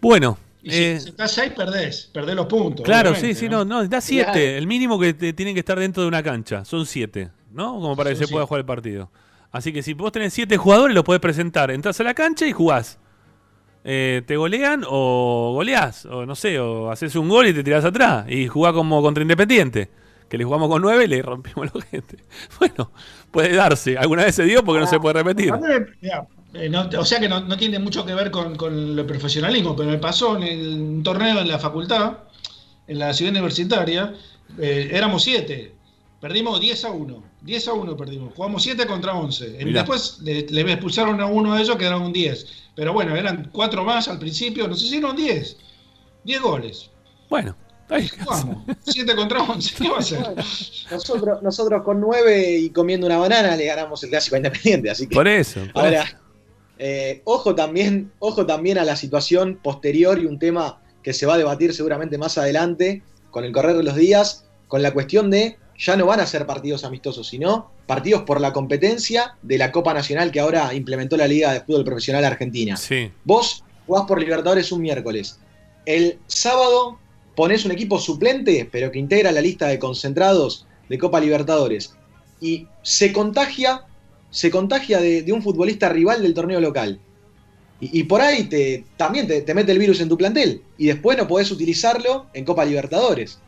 Bueno, Y si, eh, si estás 6, perdés. Perdés los puntos. claro, sí, sí, no, no, da 7. Claro. El mínimo que te- tienen que estar dentro de una cancha. Son 7, ¿no? Como para que se pueda siete. jugar el partido. Así que si vos tenés 7 jugadores, los podés presentar. Entrás a la cancha y jugás. Eh, te golean o goleás, o no sé, o haces un gol y te tirás atrás y jugás como contra Independiente, que le jugamos con 9 y le rompimos la gente. Bueno, puede darse, alguna vez se dio porque no se puede repetir. Eh, no- o sea que no, no tiene mucho que ver con, con el profesionalismo, pero me pasó en el, un torneo en la facultad, en la ciudad universitaria, eh, éramos 7, perdimos 10 a 1, 10 a 1 perdimos, jugamos 7 contra 11, Y Mirá. después le, le expulsaron a uno de ellos, quedaron un 10, pero bueno, eran 4 más al principio, no sé si eran 10, 10 goles, Bueno, ahí jugamos, 7 contra 11, ¿qué va a hacer? Nosotros, nosotros con 9 y comiendo una banana le ganamos el clásico Independiente, así que por eso. por ahora, eso. eh, ojo también, ojo también a la situación posterior y un tema que se va a debatir seguramente más adelante con el correr de los días, con la cuestión de ya no van a ser partidos amistosos, sino partidos por la competencia de la Copa Nacional que ahora implementó la Liga de Fútbol Profesional Argentina. Sí. Vos jugás por Libertadores un miércoles. El sábado ponés un equipo suplente, pero que integra la lista de concentrados de Copa Libertadores. Y se contagia, se contagia de, de un futbolista rival del torneo local. Y, y por ahí te, también te, te mete el virus en tu plantel. Y después no podés utilizarlo en Copa Libertadores.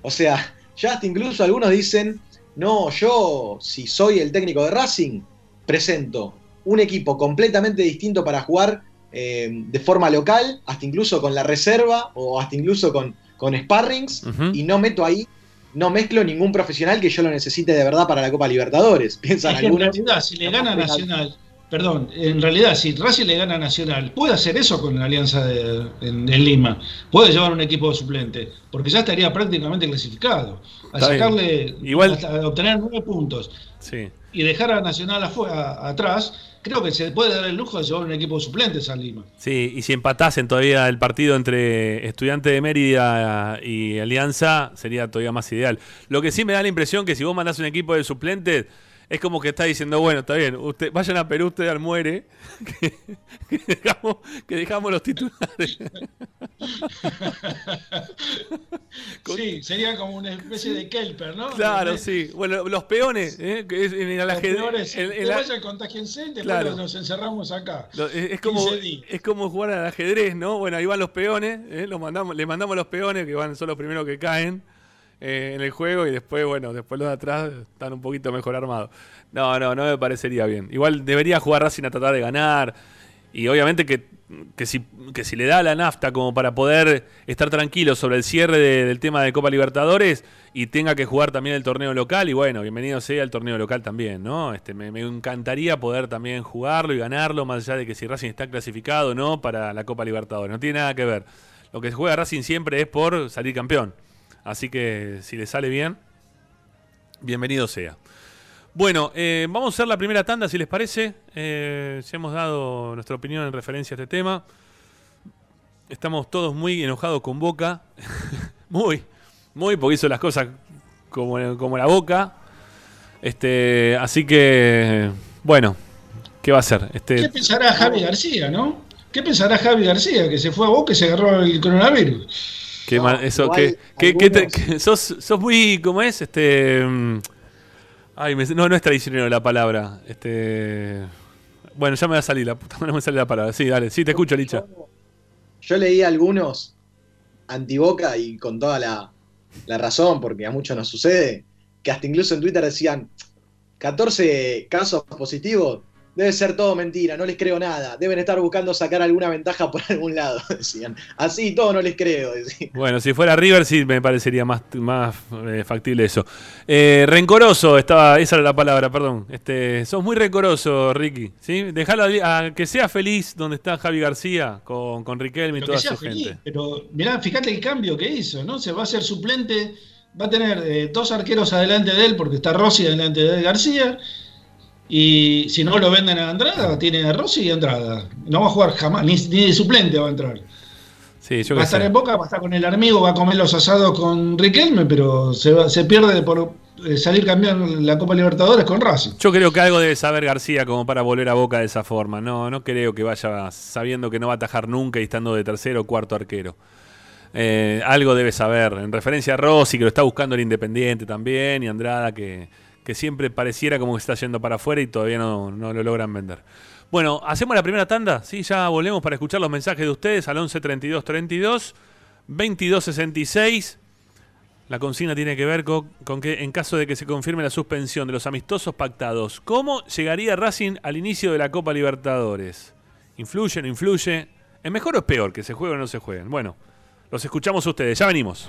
O sea, ya hasta incluso algunos dicen, no, yo si soy el técnico de Racing, presento un equipo completamente distinto para jugar eh, de forma local, hasta incluso con la reserva o hasta incluso con, con sparrings, y no meto ahí, no mezclo ningún profesional que yo lo necesite de verdad para la Copa Libertadores. Piensan Es que en realidad, si le gana Nacional, perdón, en realidad, si Racing le gana a Nacional, puede hacer eso con la alianza de, en, en Lima. Puede llevar un equipo de suplente, porque ya estaría prácticamente clasificado. A Está sacarle, Igual- a obtener nueve puntos Sí. y dejar a Nacional afuera, atrás, creo que se puede dar el lujo de llevar un equipo de suplentes a Lima. Sí, y si empatasen todavía el partido entre Estudiante de Mérida y Alianza, sería todavía más ideal. Lo que sí me da la impresión que si vos mandás un equipo de suplentes, es como que está diciendo, bueno, está bien, usted, vayan a Perú ustedes al muere, que, que dejamos, que dejamos los titulares. Sí, sería como una especie de Kelper, ¿no? Claro, sí. Bueno, los peones, ¿eh? en el Los ajedrez. peores, en- en que la- vayan, contagiense, después Claro. nos encerramos acá. Es, es como, 15 días. es como jugar al ajedrez, ¿no? Bueno, ahí van los peones, ¿eh? Los mandamos, le mandamos los peones, que van, son los primeros que caen eh, en el juego, y después, bueno, después los de atrás están un poquito mejor armados. No, no, no me parecería bien. Igual debería jugar Racing a tratar de ganar. Y obviamente que, que, si, que si le da la nafta como para poder estar tranquilo sobre el cierre de- del tema de Copa Libertadores y tenga que jugar también el torneo local, y bueno, bienvenido sea el torneo local también, ¿no? Este, me, me encantaría poder también jugarlo y ganarlo, más allá de que si Racing está clasificado o no para la Copa Libertadores. No tiene nada que ver. Lo que juega Racing siempre es por salir campeón. Así que si le sale bien, bienvenido sea. Bueno, eh, vamos a hacer la primera tanda, si les parece. Eh, hemos dado nuestra opinión en referencia a este tema. Estamos todos muy enojados con Boca. muy, muy, porque hizo las cosas como, como la Boca. Este, así que, bueno, ¿qué va a hacer? Este, ¿Qué pensará Javi García, no? ¿Qué pensará Javi García? Que se fue a Boca y se agarró el coronavirus. Qué No, mal- eso, que, que- que te- algunos- que sos, sos muy, ¿cómo es? Este, mm, ay, me- no, no es traicionero la palabra. Este, bueno, ya me va a salir la puta, no me sale la palabra. Sí, dale, sí, te escucho, Licha. Yo leí algunos antiboca y con toda la, la razón, porque a muchos nos sucede, que hasta incluso en Twitter decían 14 casos positivos, debe ser todo mentira, no les creo nada, deben estar buscando sacar alguna ventaja por algún lado, decían. Así todo no les creo, decían. Bueno, si fuera River sí me parecería más, más eh, factible eso. Eh, rencoroso, estaba, esa era la palabra, perdón. Este, sos muy rencoroso, Ricky. ¿sí? Dejalo a, a que sea feliz donde está Javi García con, con Riquelme y toda que sea su feliz. gente. Pero mirá, fíjate el cambio que hizo, ¿no? Se va a ser suplente, va a tener eh, dos arqueros adelante de él, porque está Rossi adelante de García. Y si no lo venden a Andrada, tiene a Rossi y Andrada. No va a jugar jamás, ni, ni de suplente va a entrar. Sí, yo va a estar sé. en Boca, va a estar con el amigo, va a comer los asados con Riquelme, pero se, va- se pierde por eh, salir campeón la Copa Libertadores con Racing. Yo creo que algo debe saber García como para volver a Boca de esa forma. No, no creo que vaya sabiendo que no va a atajar nunca y estando de tercero o cuarto arquero. Eh, algo debe saber. En referencia a Rossi, que lo está buscando el Independiente también, y Andrada, que, que siempre pareciera como que está yendo para afuera y todavía no, no lo logran vender. Bueno, hacemos la primera tanda. Sí, ya volvemos para escuchar los mensajes de ustedes al 11 32 32 22 66. La consigna tiene que ver con, que en caso de que se confirme la suspensión de los amistosos pactados, ¿cómo llegaría Racing al inicio de la Copa Libertadores? ¿Influye, no influye? ¿Es mejor o es peor que se jueguen o no se jueguen? Bueno, los escuchamos ustedes, ya venimos.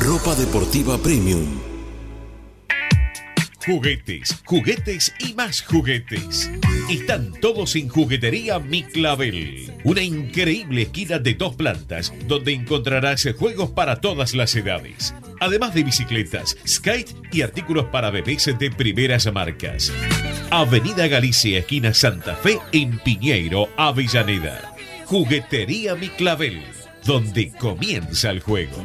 Ropa Deportiva Premium. Juguetes, juguetes y más juguetes. Están todos en Juguetería Mi Clavel. Una increíble esquina de dos plantas donde encontrarás juegos para todas las edades. Además de bicicletas, skate y artículos para bebés de primeras marcas. Avenida Galicia, esquina Santa Fe, en Piñeiro, Avellaneda. Juguetería Mi Clavel, donde comienza el juego.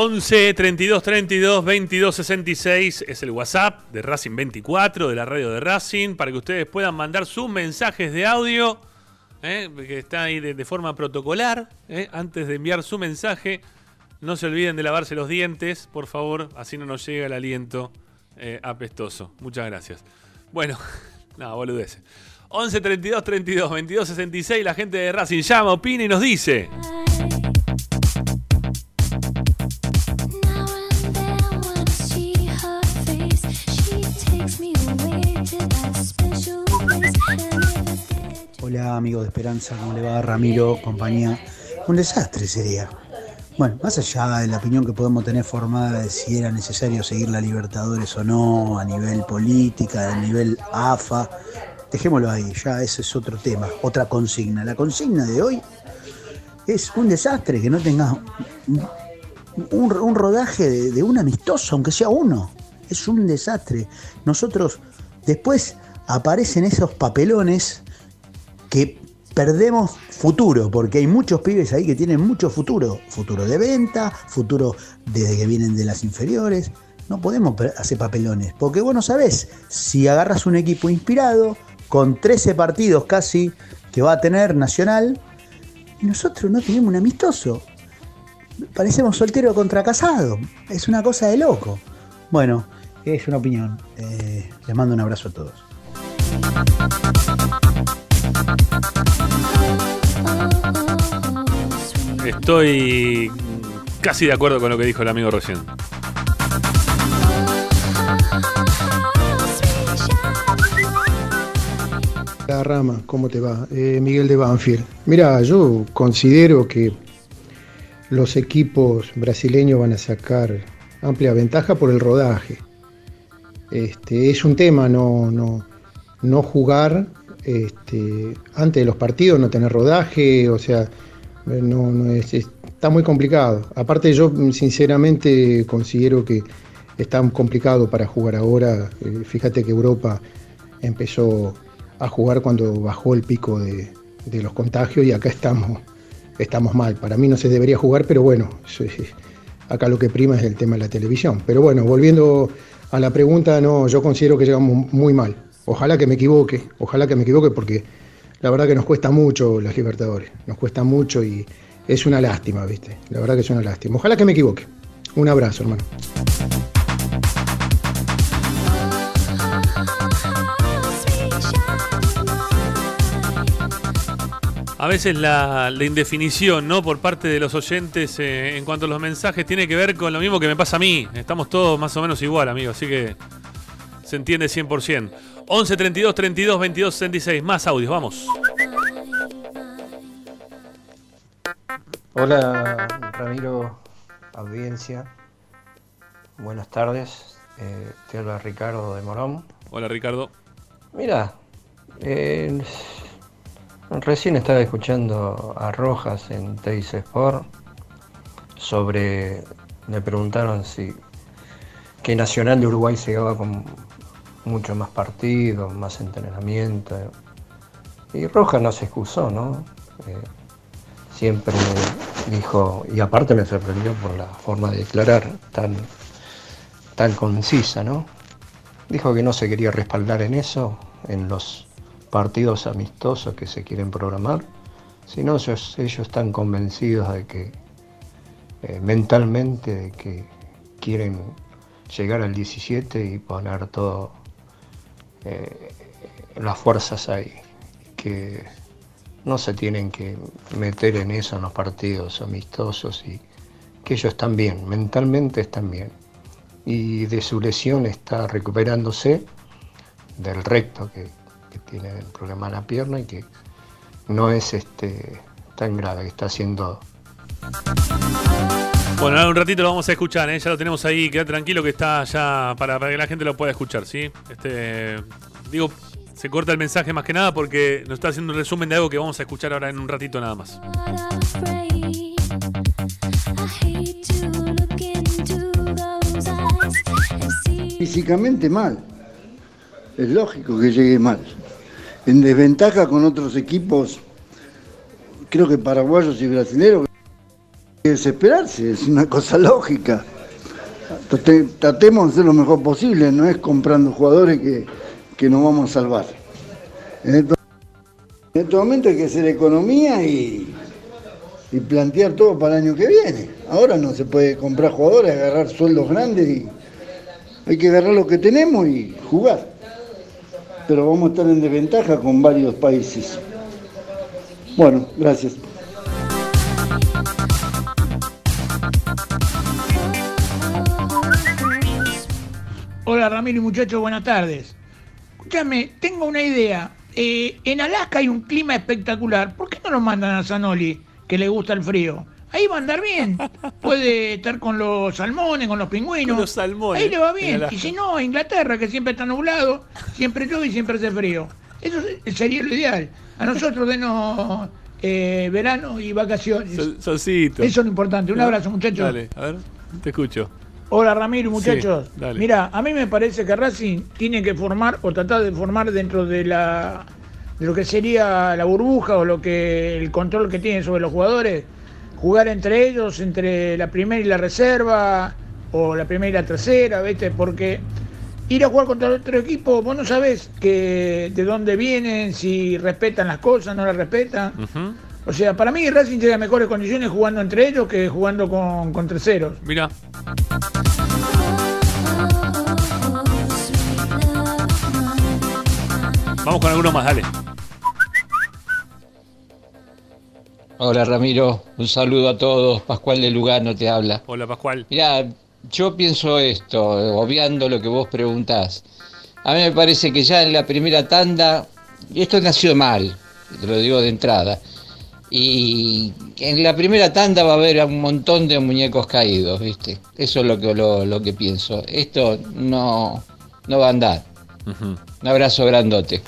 11 32 32 22 66 es el WhatsApp de Racing 24 de la radio de Racing para que ustedes puedan mandar sus mensajes de audio ¿eh? que está ahí de, forma protocolar ¿eh? antes de enviar su mensaje no se olviden de lavarse los dientes por favor así no nos llega el aliento eh, apestoso muchas gracias bueno nada boludez 11 32 32 22 66 la gente de Racing llama opina y nos dice Hola amigos de Esperanza, ¿cómo le va Ramiro, compañía? Un desastre sería. Bueno, más allá de la opinión que podemos tener formada de si era necesario seguir la Libertadores o no, a nivel política, a nivel AFA, dejémoslo ahí, ya ese es otro tema, otra consigna. La consigna de hoy es un desastre que no tenga un, rodaje de un amistoso, aunque sea uno. Es un desastre. Nosotros después aparecen esos papelones que perdemos futuro, porque hay muchos pibes ahí que tienen mucho futuro, futuro de venta, futuro desde que vienen de las inferiores. No podemos hacer papelones, porque vos no sabés si agarras un equipo inspirado con 13 partidos casi que va a tener Nacional nosotros no tenemos un amistoso. Parecemos soltero contra casado. Es una cosa de loco. Bueno, es una opinión. Eh, les mando un abrazo a todos. Estoy casi de acuerdo con lo que dijo el amigo recién. La rama, ¿cómo te va? Eh, Miguel de Banfield. Mira, yo considero que los equipos brasileños van a sacar amplia ventaja por el rodaje. Este, es un tema no, no, no jugar este, antes de los partidos, no tener rodaje, o sea, no, es, es- está muy complicado. Aparte yo mm, sinceramente considero que está complicado para jugar ahora. Eh, fíjate que Europa empezó a jugar cuando bajó el pico de, de los contagios y acá estamos, estamos mal. Para mí no se debería jugar, pero bueno, acá lo que prima es el tema de la televisión. Pero bueno, volviendo a la pregunta, no, yo considero que llegamos muy mal. Ojalá que me equivoque, ojalá que me equivoque porque la verdad que nos cuesta mucho las Libertadores, nos cuesta mucho y es una lástima, ¿viste? La verdad que es una lástima. Ojalá que me equivoque. Un abrazo, hermano. A veces la, indefinición, ¿no? Por parte de los oyentes eh, en cuanto a los mensajes tiene que ver con lo mismo que me pasa a mí. Estamos todos más o menos igual, amigo, así que se entiende 100%. 11 32 32 22 66. Más audios, vamos. Hola Ramiro, audiencia. Buenas tardes. Eh, te habla Ricardo de Morón. Hola Ricardo. Mira, eh, recién estaba escuchando a Rojas en Teis Sport sobre. Le preguntaron si. que Nacional de Uruguay se con mucho más partidos, más entrenamiento. Y Rojas no se excusó, ¿no? Eh, siempre dijo, y aparte me sorprendió por la forma de declarar tan, tan concisa, ¿no? Dijo que no se quería respaldar en eso, en los partidos amistosos que se quieren programar, sino ellos, ellos están convencidos de que eh, mentalmente de que quieren llegar al 17 y poner todo eh, las fuerzas ahí, que no se tienen que meter en eso en los partidos amistosos y que ellos están bien, mentalmente están bien. Y de su lesión está recuperándose del recto que, que tiene el problema en la pierna y que no es este tan grave, que está haciendo Bueno, ahora un ratito lo vamos a escuchar, ¿eh? ya lo tenemos ahí, queda tranquilo que está ya para, para que la gente lo pueda escuchar, ¿sí? Este, digo, se corta el mensaje más que nada porque nos está haciendo un resumen de algo que vamos a escuchar ahora en un ratito nada más. Físicamente mal. Es lógico que llegue mal. En desventaja con otros equipos, creo que paraguayos y brasileños, desesperarse, es una cosa lógica. Trate- Tratemos de hacer lo mejor posible, no es comprando jugadores que, que nos vamos a salvar. En este, en este momento hay que hacer economía y, y plantear todo para el año que viene. Ahora no se puede comprar jugadores, agarrar sueldos grandes y hay que agarrar lo que tenemos y jugar. Pero vamos a estar en desventaja con varios países. Bueno, gracias. Hola Ramiro y muchachos, buenas tardes. Escúchame, tengo una idea. Eh, en Alaska hay un clima espectacular. ¿Por qué no lo mandan a Zanoli, que le gusta el frío? Ahí va a andar bien. Puede estar con los salmones, con los pingüinos. Con los salmones, Ahí le va en bien. Y si no, Inglaterra, que siempre está nublado, siempre llueve y siempre hace frío. Eso se- sería lo ideal. A nosotros denos eh, verano y vacaciones. Sol- Solcito. Eso es lo importante. Un abrazo, muchachos. Dale, a ver, te escucho. Hola Ramiro, muchachos. Sí. Mira, a mí me parece que Racing tiene que formar o tratar de formar dentro de la de lo que sería la burbuja o lo que el control que tiene sobre los jugadores, jugar entre ellos, entre la primera y la reserva o la primera y la tercera, ¿viste? Porque ir a jugar contra otro equipo, vos no sabés que de dónde vienen, si respetan las cosas, no las respetan. O sea, para mí Racing llega a mejores condiciones jugando entre ellos que jugando con, con terceros. Mira. Vamos con alguno más, dale. Hola Ramiro, un saludo a todos. Pascual de Lugano te habla. Hola Pascual. Mira, yo pienso esto, obviando lo que vos preguntás. A mí me parece que ya en la primera tanda, y esto nació mal, te lo digo de entrada. Y en la primera tanda va a haber un montón de muñecos caídos, ¿viste? Eso es lo que, lo, lo que pienso. Esto no, no va a andar. Un abrazo grandote.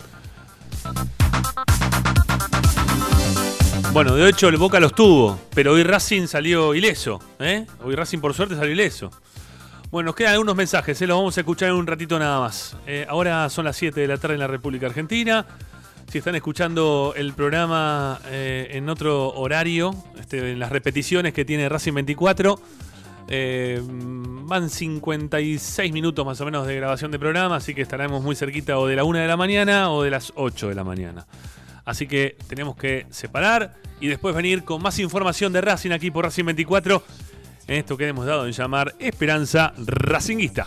Bueno, de hecho el Boca los tuvo, pero hoy Racing salió ileso. ¿eh? Hoy Racing por suerte salió ileso. Bueno, nos quedan algunos mensajes, ¿eh? los vamos a escuchar en un ratito nada más. Eh, ahora son las 7 de la tarde en la República Argentina. Si están escuchando el programa eh, en otro horario, este, en las repeticiones que tiene Racing 24, eh, van 56 minutos más o menos de grabación de programa, así que estaremos muy cerquita o de la 1 de la mañana o de las 8 de la mañana. Así que tenemos que separar y después venir con más información de Racing aquí por Racing 24 en esto que hemos dado en llamar Esperanza Racinguista.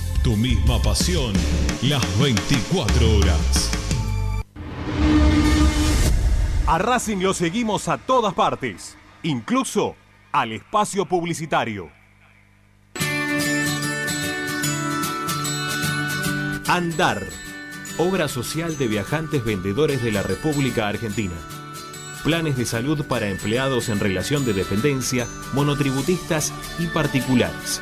tu misma pasión, las 24 horas. A Racing lo seguimos a todas partes, incluso al espacio publicitario. Andar, obra social de viajantes vendedores de la República Argentina. Planes de salud para empleados en relación de dependencia, monotributistas y particulares.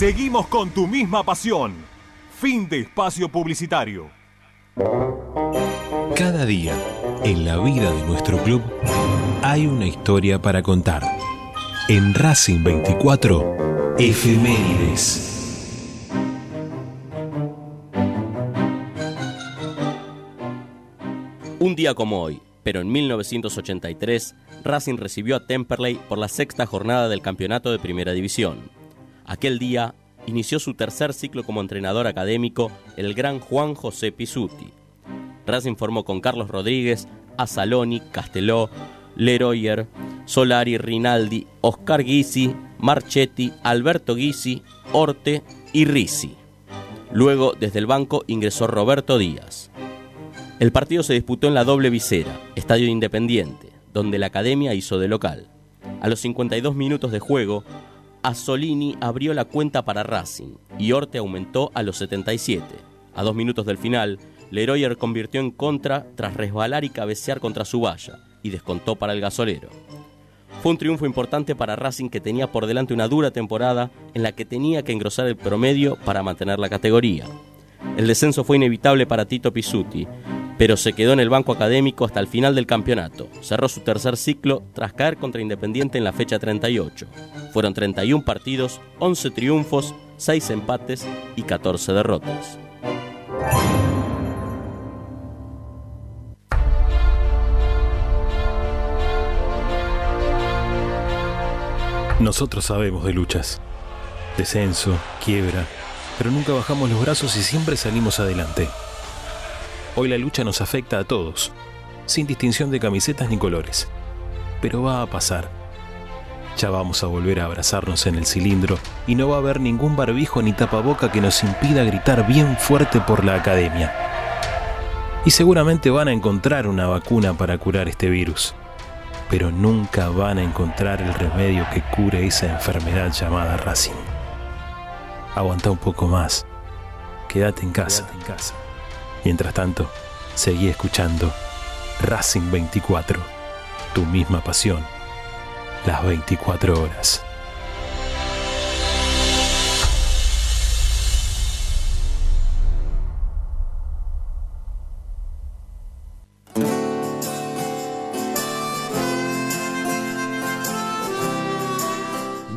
Seguimos con tu misma pasión. Fin de espacio publicitario. Cada día, en la vida de nuestro club, hay una historia para contar. En Racing 24, Efemérides. Un día como hoy, pero en 1983, Racing recibió a Temperley por la sexta jornada del campeonato de Primera División. Aquel día inició su tercer ciclo como entrenador académico el gran Juan José Pisuti. Racing formó con Carlos Rodríguez, Asaloni, Casteló, Leroyer, Solari, Rinaldi, Oscar Guisi, Marchetti, Alberto Guisi, Orte y Risi. Luego, desde el banco, ingresó Roberto Díaz. El partido se disputó en la doble visera, Estadio Independiente, donde la academia hizo de local. A los 52 minutos de juego, Asolini abrió la cuenta para Racing y Orte aumentó a los 77. A dos minutos del final, Leroyer convirtió en contra tras resbalar y cabecear contra su valla y descontó para el gasolero. Fue un triunfo importante para Racing que tenía por delante una dura temporada en la que tenía que engrosar el promedio para mantener la categoría. El descenso fue inevitable para Tito Pisuti, pero se quedó en el banco académico hasta el final del campeonato. Cerró su tercer ciclo tras caer contra Independiente en la fecha 38. Fueron 31 partidos, 11 triunfos, 6 empates y 14 derrotas. Nosotros sabemos de luchas. Descenso, quiebra, pero nunca bajamos los brazos y siempre salimos adelante. Hoy la lucha nos afecta a todos, sin distinción de camisetas ni colores. Pero va a pasar. Ya vamos a volver a abrazarnos en el cilindro y no va a haber ningún barbijo ni tapaboca que nos impida gritar bien fuerte por la academia. Y seguramente van a encontrar una vacuna para curar este virus. pero nunca van a encontrar el remedio que cure esa enfermedad llamada Racing. Aguanta un poco más. Quédate en casa. Mientras tanto, seguí escuchando Racing 24, tu misma pasión, las 24 horas.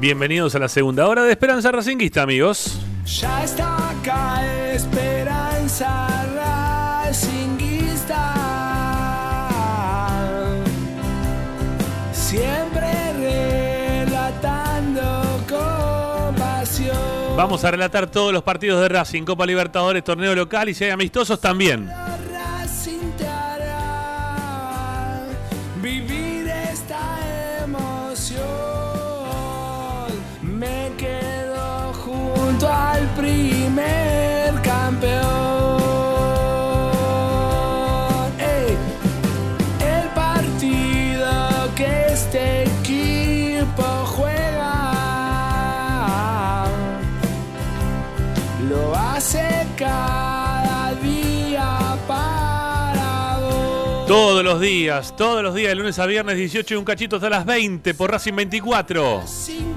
Bienvenidos a la segunda hora de Esperanza Racinguista, amigos. Ya está acá Esperanza Racinguista. Siempre relatando con pasión. Vamos a relatar todos los partidos de Racing, Copa Libertadores, torneo local y si hay amistosos también. Al primer campeón. El partido que este equipo juega lo hace cada día para vos. Todos los días, todos los días, de lunes a viernes, 18 y un cachito hasta las 20 por Racing 24. Sin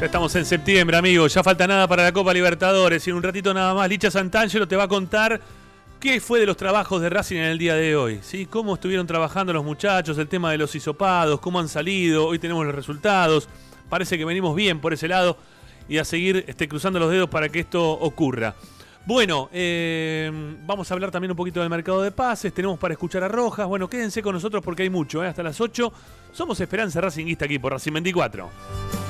Ya estamos en septiembre, amigos. Ya falta nada para la Copa Libertadores. Y en un ratito nada más, Licha Santangelo te va a contar qué fue de los trabajos de Racing en el día de hoy. ¿sí? Cómo estuvieron trabajando los muchachos, el tema de los hisopados, cómo han salido. Hoy tenemos los resultados. Parece que venimos bien por ese lado. Y a seguir este, cruzando los dedos para que esto ocurra. Bueno, eh, vamos a hablar también un poquito del mercado de pases. Tenemos para escuchar a Rojas. Bueno, quédense con nosotros porque hay mucho. ¿eh? Hasta las 8 somos Esperanza Racinguista aquí por Racing 24.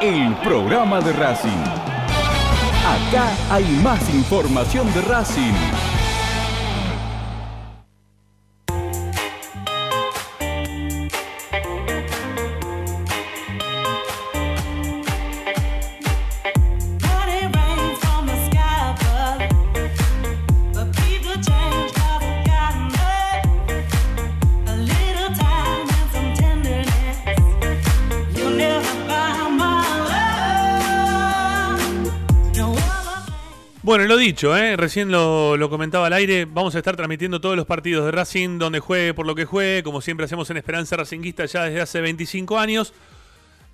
el programa de Racing. Acá hay más información de Racing. Dicho, ¿eh? recién lo, comentaba al aire, vamos a estar transmitiendo todos los partidos de Racing, donde juegue por lo que juegue, como siempre hacemos en Esperanza Racinguista ya desde hace 25 años.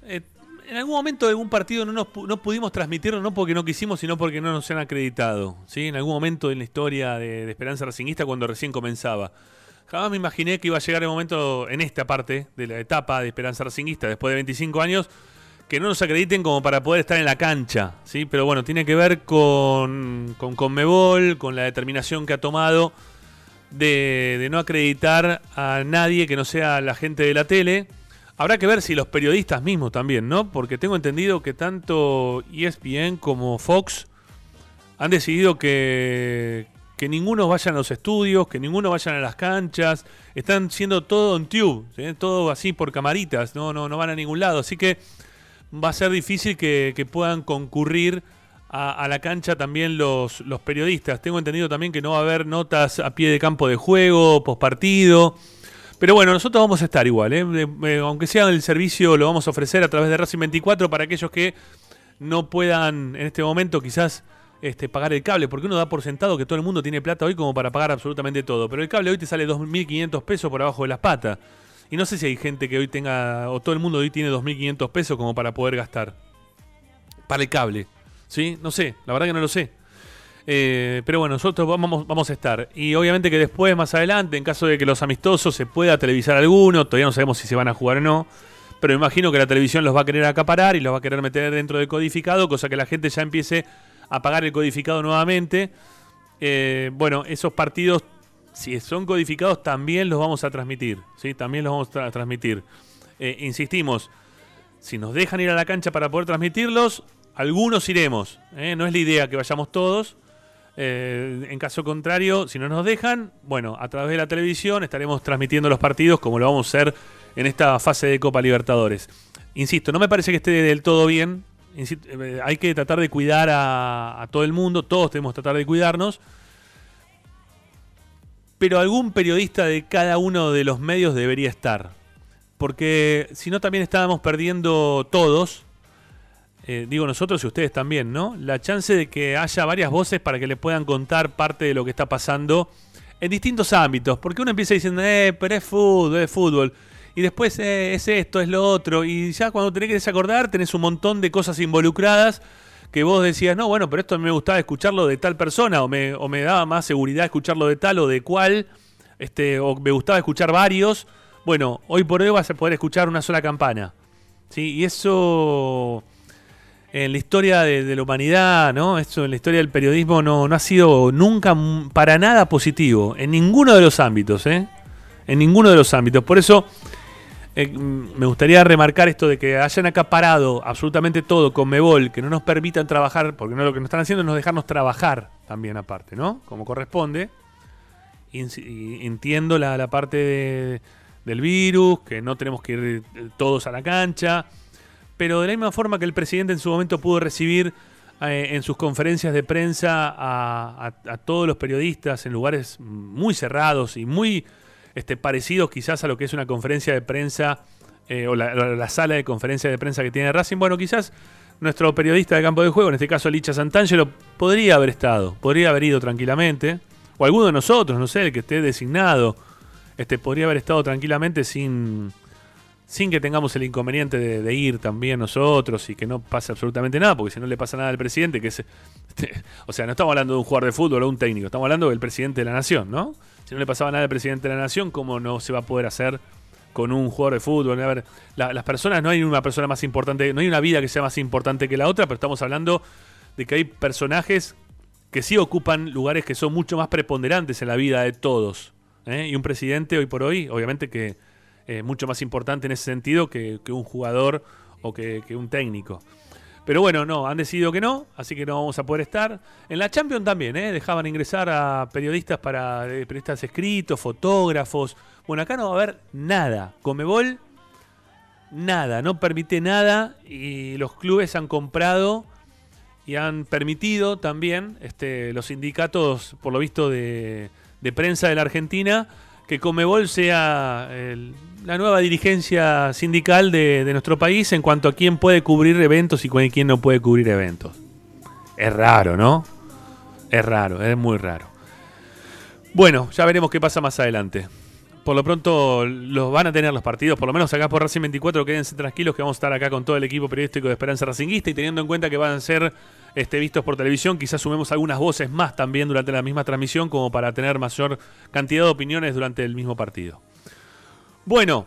Eh, en algún momento de algún partido no, nos, pu- no pudimos transmitirlo, no porque no quisimos, sino porque no nos han acreditado. ¿sí? En algún momento en la historia de, de Esperanza Racinguista, cuando recién comenzaba. Jamás me imaginé que iba a llegar el momento, en esta parte de la etapa de Esperanza Racinguista, después de 25 años, que no nos acrediten como para poder estar en la cancha, ¿sí? Pero bueno, tiene que ver con, con Conmebol, con la determinación que ha tomado de, de no acreditar a nadie que no sea la gente de la tele. Habrá que ver si los periodistas mismos también, ¿no? Porque tengo entendido que tanto ESPN como Fox han decidido que, que ninguno vayan a los estudios, que ninguno vayan a las canchas. Están siendo todo en tube, todo así por camaritas, no, no, no van a ningún lado. Así que va a ser difícil que, puedan concurrir a, la cancha también los, periodistas. Tengo entendido también que no va a haber notas a pie de campo de juego, postpartido. Pero bueno, nosotros vamos a estar igual, eh, aunque sea el servicio, lo vamos a ofrecer a través de Racing 24 para aquellos que no puedan en este momento quizás este, pagar el cable, porque uno da por sentado que todo el mundo tiene plata hoy como para pagar absolutamente todo. Pero el cable hoy te sale 2.500 pesos por abajo de las patas. Y no sé si hay gente que hoy tenga, o todo el mundo hoy tiene 2.500 pesos como para poder gastar. Para el cable. ¿Sí? No sé, la verdad que no lo sé. Eh, pero bueno, nosotros vamos, vamos a estar. Y obviamente que después, más adelante, en caso de que los amistosos se pueda televisar alguno, todavía no sabemos si se van a jugar o no. Pero imagino que la televisión los va a querer acaparar y los va a querer meter dentro del codificado, cosa que la gente ya empiece a pagar el codificado nuevamente. Eh, bueno, esos partidos, si son codificados, también los vamos a transmitir. ¿sí? También los vamos a transmitir. Eh, insistimos, si nos dejan ir a la cancha para poder transmitirlos, algunos iremos. ¿eh? No es la idea que vayamos todos. Eh, en caso contrario, si no nos dejan, bueno, a través de la televisión estaremos transmitiendo los partidos como lo vamos a hacer en esta fase de Copa Libertadores. Insisto, no me parece que esté del todo bien. Hay que tratar de cuidar a, a todo el mundo, todos tenemos que tratar de cuidarnos. Pero algún periodista de cada uno de los medios debería estar. Porque si no también estábamos perdiendo todos, eh, digo nosotros y ustedes también, ¿no? La chance de que haya varias voces para que le puedan contar parte de lo que está pasando en distintos ámbitos. Porque uno empieza diciendo, eh, pero es fútbol, es fútbol. Y después eh, es esto, es lo otro. Y ya cuando tenés que desacordar, tenés un montón de cosas involucradas que vos decías, no, bueno, pero esto me gustaba escucharlo de tal persona, o me, o me daba más seguridad escucharlo de tal o de cual, este, o me gustaba escuchar varios. Bueno, hoy por hoy vas a poder escuchar una sola campana. ¿sí? Y eso en la historia de, la humanidad, ¿no? Esto en la historia del periodismo no, no ha sido nunca para nada positivo, en ninguno de los ámbitos, ¿eh? En ninguno de los ámbitos. Por eso eh, mm, me gustaría remarcar esto de que hayan acaparado absolutamente todo con Mebol, que no nos permitan trabajar, porque no lo que nos están haciendo es no dejarnos trabajar también aparte, ¿no? Como corresponde. Y Entiendo la, la parte de- del virus, que no tenemos que ir eh, todos a la cancha, pero de la misma forma que el presidente en su momento pudo recibir eh, en sus conferencias de prensa a todos los periodistas en lugares muy cerrados y muy este, parecidos quizás a lo que es una conferencia de prensa eh, o la, la- la sala de conferencia de prensa que tiene Racing. Bueno, quizás nuestro periodista de campo de juego, en este caso Licha Santangelo, podría haber estado, podría haber ido tranquilamente, o alguno de nosotros, no sé, el que esté designado, este, podría haber estado tranquilamente sin, sin que tengamos el inconveniente de, de ir también nosotros y que no pase absolutamente nada, porque si no le pasa nada al presidente, que es. este, o sea, no estamos hablando de un jugador de fútbol o un técnico, estamos hablando del presidente de la nación, ¿no? No le pasaba nada al presidente de la nación, ¿cómo no se va a poder hacer con un jugador de fútbol? A ver, la- las personas, no hay una persona más importante, no hay una vida que sea más importante que la otra, pero estamos hablando de que hay personajes que sí ocupan lugares que son mucho más preponderantes en la vida de todos. ¿eh? Y un presidente hoy por hoy, obviamente que es mucho más importante en ese sentido que, un jugador o que un técnico. Pero bueno, no, han decidido que no, así que no vamos a poder estar. En la Champions también, ¿eh? dejaban ingresar a periodistas para eh, periodistas escritos, fotógrafos. Bueno, acá no va a haber nada. Comebol, nada, no permite nada y los clubes han comprado y han permitido también este, los sindicatos, por lo visto, de, de prensa de la Argentina, que Comebol sea la nueva dirigencia sindical de, nuestro país en cuanto a quién puede cubrir eventos y quién no puede cubrir eventos. Es raro, ¿no? Es raro, es muy raro. Bueno, ya veremos qué pasa más adelante. Por lo pronto los van a tener los partidos, por lo menos acá por Racing 24, quédense tranquilos que vamos a estar acá con todo el equipo periodístico de Esperanza Racinguista y teniendo en cuenta que van a ser este, vistos por televisión, quizás sumemos algunas voces más también durante la misma transmisión como para tener mayor cantidad de opiniones durante el mismo partido. Bueno,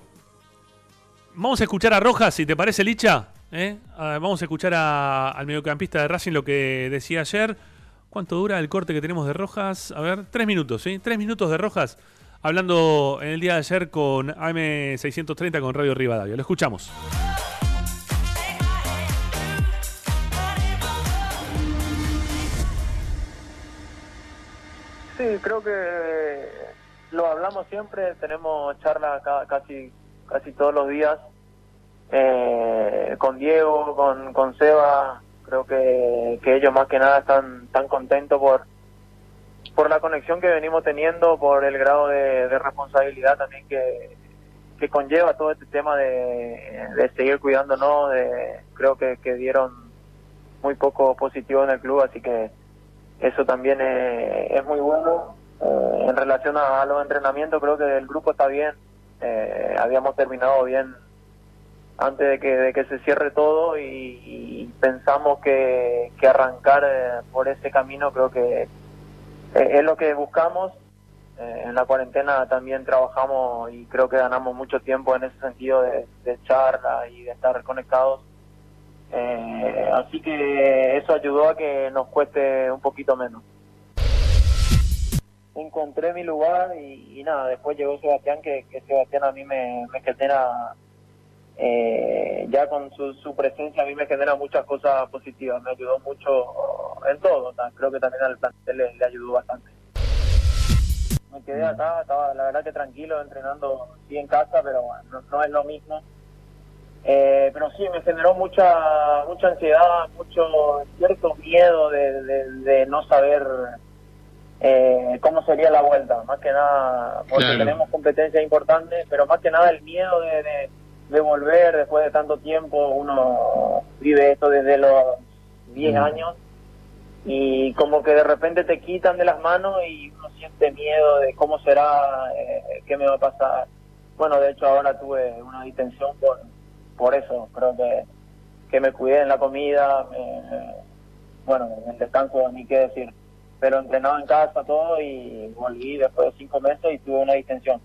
vamos a escuchar a Rojas, si te parece, Licha. ¿eh? Vamos a escuchar a- al mediocampista de Racing lo que decía ayer. ¿Cuánto dura el corte que tenemos de Rojas? A ver, tres minutos, ¿sí? Tres minutos de Rojas hablando en el día de ayer con AM630 con Radio Rivadavia. Lo escuchamos. Sí, creo que lo hablamos siempre, tenemos charlas ca- casi casi todos los días eh, con Diego, con, con Seba, creo que, ellos más que nada están tan contentos por por la conexión que venimos teniendo, por el grado de, de responsabilidad también que, que conlleva todo este tema de, de seguir cuidándonos, de, creo que, que dieron muy poco positivo en el club, así que eso también es, muy bueno. Eh, en relación a, los entrenamientos, creo que el grupo está bien. Eh, habíamos terminado bien antes de que, de que se cierre todo y, pensamos que, que arrancar eh, por ese camino creo que es lo que buscamos. En la cuarentena también trabajamos y creo que ganamos mucho tiempo en ese sentido de, de charla y de estar conectados. Eh, así que eso ayudó a que nos cueste un poquito menos. Encontré mi lugar y, nada, después llegó Sebastián, que, Sebastián a mí me, genera, eh, ya con su, su presencia a mí me genera muchas cosas positivas, me ayudó mucho en todo, creo que también al plantel le, le ayudó bastante. Me quedé acá, estaba la verdad que tranquilo, entrenando sí en casa, pero bueno, no, no es lo mismo. Eh, pero sí, me generó mucha mucha ansiedad, mucho cierto miedo de, de, de no saber eh, cómo sería la vuelta, más que nada, porque Claro. tenemos competencias importantes, pero más que nada el miedo de, de, de volver después de tanto tiempo, uno vive esto desde los 10 Mm. años y como que de repente te quitan de las manos y uno siente miedo de cómo será, eh, qué me va a pasar. Bueno, de hecho ahora tuve una distensión por, por eso, creo que, que me cuidé en la comida, bueno, en el descanso ni qué decir, pero entrenaba en casa todo y volví después de cinco meses y tuve una distensión.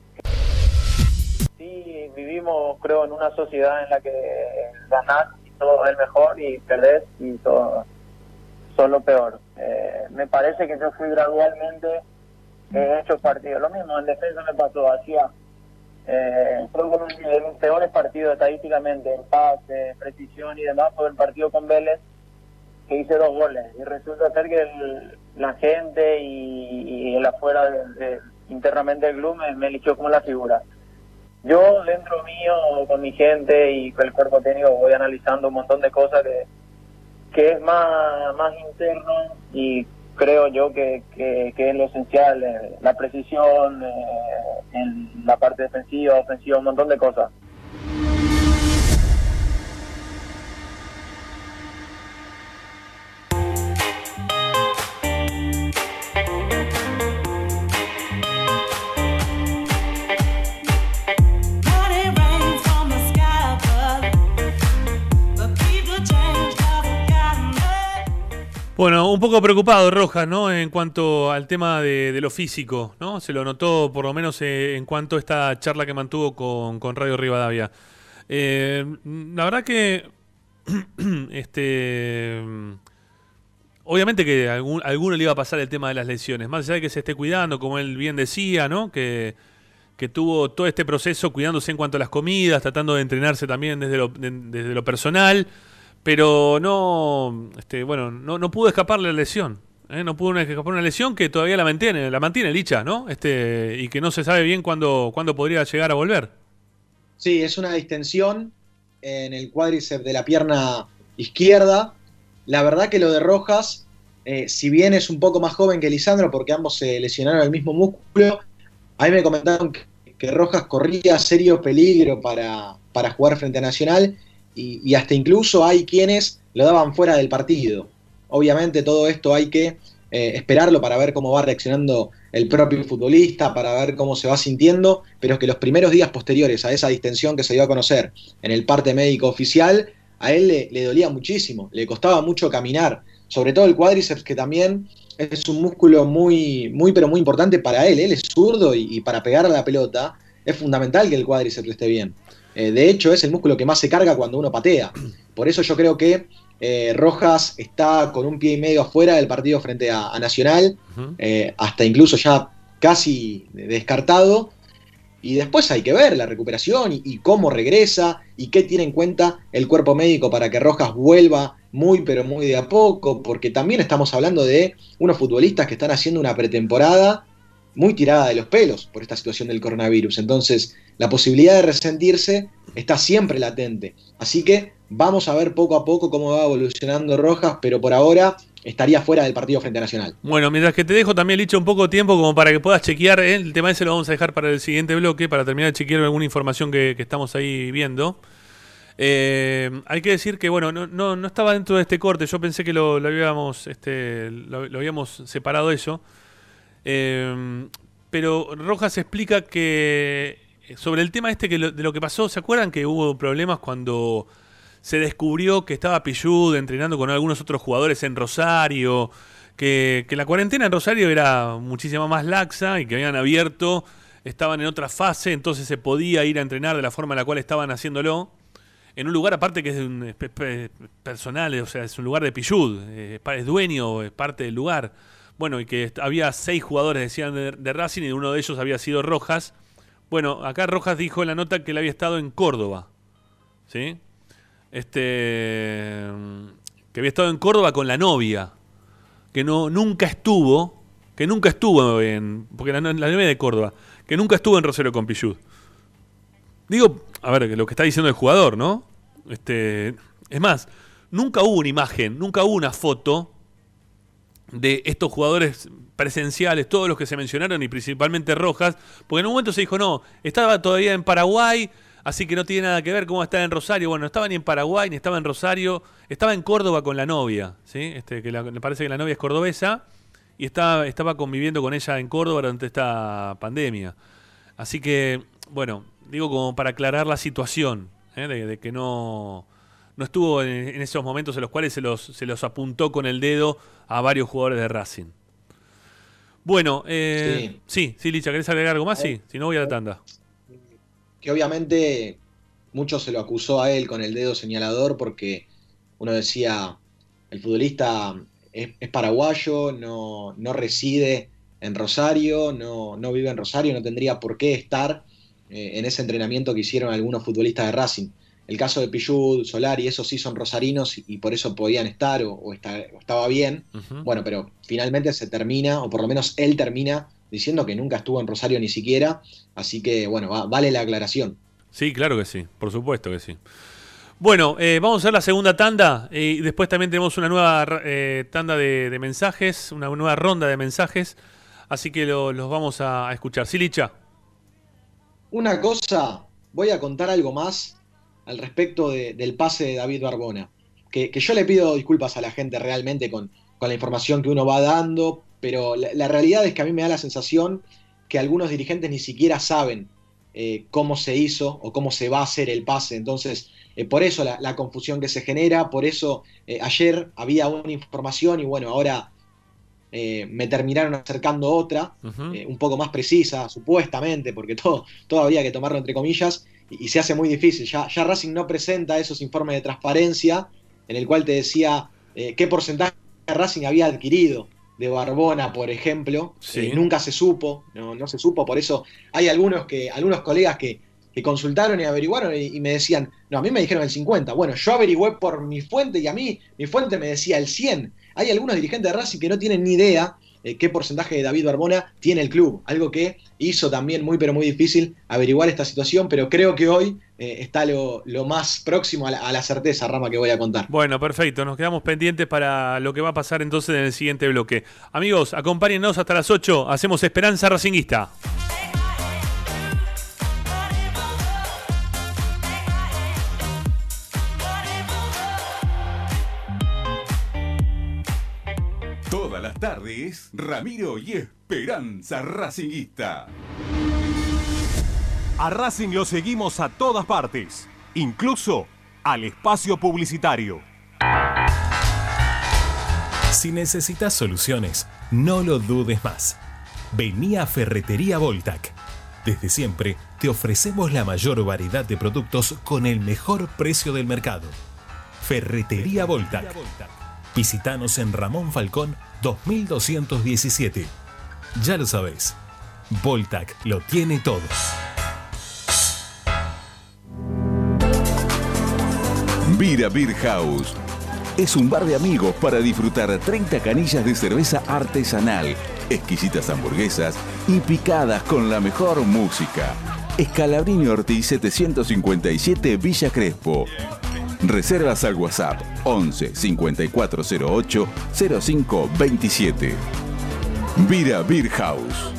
Sí, vivimos creo en una sociedad en la que ganás y todo es mejor y perdés y todo son lo peor. Eh, me parece que yo fui gradualmente he hecho partidos. Lo mismo en defensa me pasó, hacía eh, uno de mis peores partidos estadísticamente, en pase, precisión y demás, fue el partido con Vélez, que hice dos goles. Y resulta ser que el- la gente y, y el afuera, de- de- internamente del club, me, me eligió como la figura. Yo, dentro mío, con mi gente y con el cuerpo técnico, voy analizando un montón de cosas que, que es más, más interno y creo yo que, que, que es lo esencial, eh, la precisión eh, en la parte defensiva, ofensiva, un montón de cosas. Bueno, un poco preocupado Rojas, ¿no? En cuanto al tema de, lo físico, ¿no? Se lo notó por lo menos eh, en cuanto a esta charla que mantuvo con, Radio Rivadavia. Eh, la verdad que, este, obviamente que a alguno le iba a pasar el tema de las lesiones, más allá de que se esté cuidando, como él bien decía, ¿no? Que, que tuvo todo este proceso cuidándose en cuanto a las comidas, tratando de entrenarse también desde desde lo personal, pero no, este, bueno, no, no pudo escaparle la lesión. ¿eh? No pudo escapar una lesión que todavía la mantiene, la mantiene Licha, ¿no? Este, y que no se sabe bien cuándo, cuándo podría llegar a volver. Sí, es una distensión en el cuádriceps de la pierna izquierda. La verdad que lo de Rojas, eh, si bien es un poco más joven que Lisandro, porque ambos se lesionaron el mismo músculo, a mí me comentaron que, que Rojas corría serio peligro para, para jugar frente a Nacional y, hasta incluso hay quienes lo daban fuera del partido. Obviamente todo esto hay que eh, esperarlo para ver cómo va reaccionando el propio futbolista, para ver cómo se va sintiendo, pero que los primeros días posteriores a esa distensión que se dio a conocer en el parte médico oficial, a él le, le dolía muchísimo, le costaba mucho caminar, sobre todo el cuádriceps que también es un músculo muy, muy, pero muy importante para él, él es zurdo y, y para pegar a la pelota es fundamental que el cuádriceps esté bien. Eh, de hecho, es el músculo que más se carga cuando uno patea. Por eso yo creo que eh, Rojas está con un pie y medio afuera del partido frente a, a Nacional, eh, hasta incluso ya casi descartado. Y después hay que ver la recuperación y, y cómo regresa y qué tiene en cuenta el cuerpo médico para que Rojas vuelva muy pero muy de a poco, porque también estamos hablando de unos futbolistas que están haciendo una pretemporada muy tirada de los pelos por esta situación del coronavirus. Entonces, la posibilidad de resentirse está siempre latente. Así que vamos a ver poco a poco cómo va evolucionando Rojas, pero por ahora estaría fuera del partido frente Nacional. Bueno, mientras que te dejo también, Licha, un poco de tiempo como para que puedas chequear. ¿eh? El tema ese lo vamos a dejar para el siguiente bloque, para terminar de chequear alguna información que, estamos ahí viendo. Eh, hay que decir que, bueno, no, no, no estaba dentro de este corte. Yo pensé que lo, habíamos, este, lo habíamos separado eso. Eh, pero Rojas explica que sobre el tema este que lo- de lo que pasó, ¿se acuerdan que hubo problemas cuando se descubrió que estaba Pillud entrenando con algunos otros jugadores en Rosario? Que, la cuarentena en Rosario era muchísimo más laxa y que habían abierto, estaban en otra fase, entonces se podía ir a entrenar de la forma en la cual estaban haciéndolo. En un lugar aparte que es un personal, o sea, es un lugar de Pillud, eh, es dueño, es parte del lugar. Bueno, y que había seis jugadores, decían, de, de Racing y uno de ellos había sido Rojas. Bueno, acá Rojas dijo en la nota que él había estado en Córdoba. ¿Sí? Este. Que había estado en Córdoba con la novia. Que no, nunca estuvo. Que nunca estuvo en. Porque la novia de Córdoba. Que nunca estuvo en Rosario con Pichud. Digo, a ver, lo que está diciendo el jugador, ¿no? Este. Es más, nunca hubo una imagen, nunca hubo una foto de estos jugadores presenciales, todos los que se mencionaron y principalmente Rojas, porque en un momento se dijo, no, estaba todavía en Paraguay, así que no tiene nada que ver cómo está en Rosario. Bueno, no estaba ni en Paraguay, ni estaba en Rosario, estaba en Córdoba con la novia, ¿sí? Este, que me parece que la novia es cordobesa y estaba, estaba conviviendo con ella en Córdoba durante esta pandemia. Así que, bueno, digo como para aclarar la situación, ¿eh? de que no, no estuvo en, en esos momentos en los cuales se los, se los apuntó con el dedo a varios jugadores de Racing. Bueno, eh, sí. sí, Licha, ¿querés agregar algo más? Sí, si no voy a la tanda. que obviamente mucho se lo acusó a él con el dedo señalador porque uno decía, el futbolista es, es paraguayo, no, no reside en Rosario, no, no vive en Rosario, no tendría por qué estar eh, en ese entrenamiento que hicieron algunos futbolistas de Racing. El caso de Pillud, Solari, esos sí son rosarinos y, y por eso podían estar o, o está- o estaba bien. Bueno, pero finalmente se termina, o por lo menos él termina diciendo que nunca estuvo en Rosario ni siquiera. Así que, bueno, va- vale la aclaración. Sí, claro que sí, por supuesto que sí. Bueno, eh, vamos a hacer la segunda tanda eh, y después también tenemos una nueva eh, tanda de, de mensajes, una nueva ronda de mensajes, así que lo- los vamos a, a escuchar. Sí, Licha. Una cosa, voy a contar algo más al respecto de- del pase de David Barbona. Que, que yo le pido disculpas a la gente realmente con, con la información que uno va dando, pero la, la realidad es que a mí me da la sensación que algunos dirigentes ni siquiera saben eh, cómo se hizo o cómo se va a hacer el pase. Entonces, eh, por eso la, la confusión que se genera, por eso eh, ayer había una información y bueno, ahora me terminaron acercando otra, un poco más precisa, supuestamente, porque todo, todo había que tomarlo entre comillas, y, y se hace muy difícil. Ya, ya Racing no presenta esos informes de transparencia en el cual te decía eh, qué porcentaje Racing había adquirido de Barbona, por ejemplo. Sí. Eh, nunca se supo, no, no se supo, por eso hay algunos que, algunos colegas que, que consultaron y averiguaron y, y me decían, no, a mí me dijeron el 50. Bueno, yo averigüé por mi fuente y a mí mi fuente me decía el 100. Hay algunos dirigentes de Racing que no tienen ni idea eh, qué porcentaje de David Barbona tiene el club. Algo que hizo también muy, pero muy difícil averiguar esta situación, pero creo que hoy eh, está lo, lo más próximo a la, a la certeza, Rama, que voy a contar. Bueno, perfecto. Nos quedamos pendientes para lo que va a pasar entonces en el siguiente bloque. Amigos, acompáñennos hasta las 8. Hacemos Esperanza Racinguista. Tardes, Ramiro y Esperanza Racinguista. A Racing lo seguimos a todas partes, incluso al espacio publicitario. Si necesitas soluciones, no lo dudes más. Vení a Ferretería Voltac. Desde siempre te ofrecemos la mayor variedad de productos con el mejor precio del mercado. Ferretería Voltac. Visítanos en Ramón Falcón 2217. Ya lo sabéis, Voltac lo tiene todo. Vira Beer House. Es un bar de amigos para disfrutar 30 canillas de cerveza artesanal, exquisitas hamburguesas y picadas con la mejor música. Escalabrini Ortiz 757 Villa Crespo. Reservas al WhatsApp 11 5408 0527. Vira Beer House.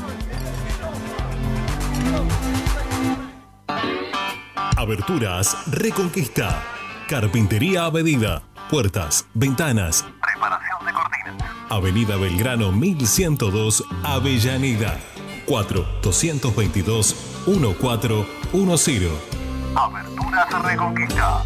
Aberturas Reconquista. Carpintería a medida. Puertas, ventanas. Preparación de cortinas. Avenida Belgrano 1102, Avellaneda. 4 222 1410. Aberturas Reconquista.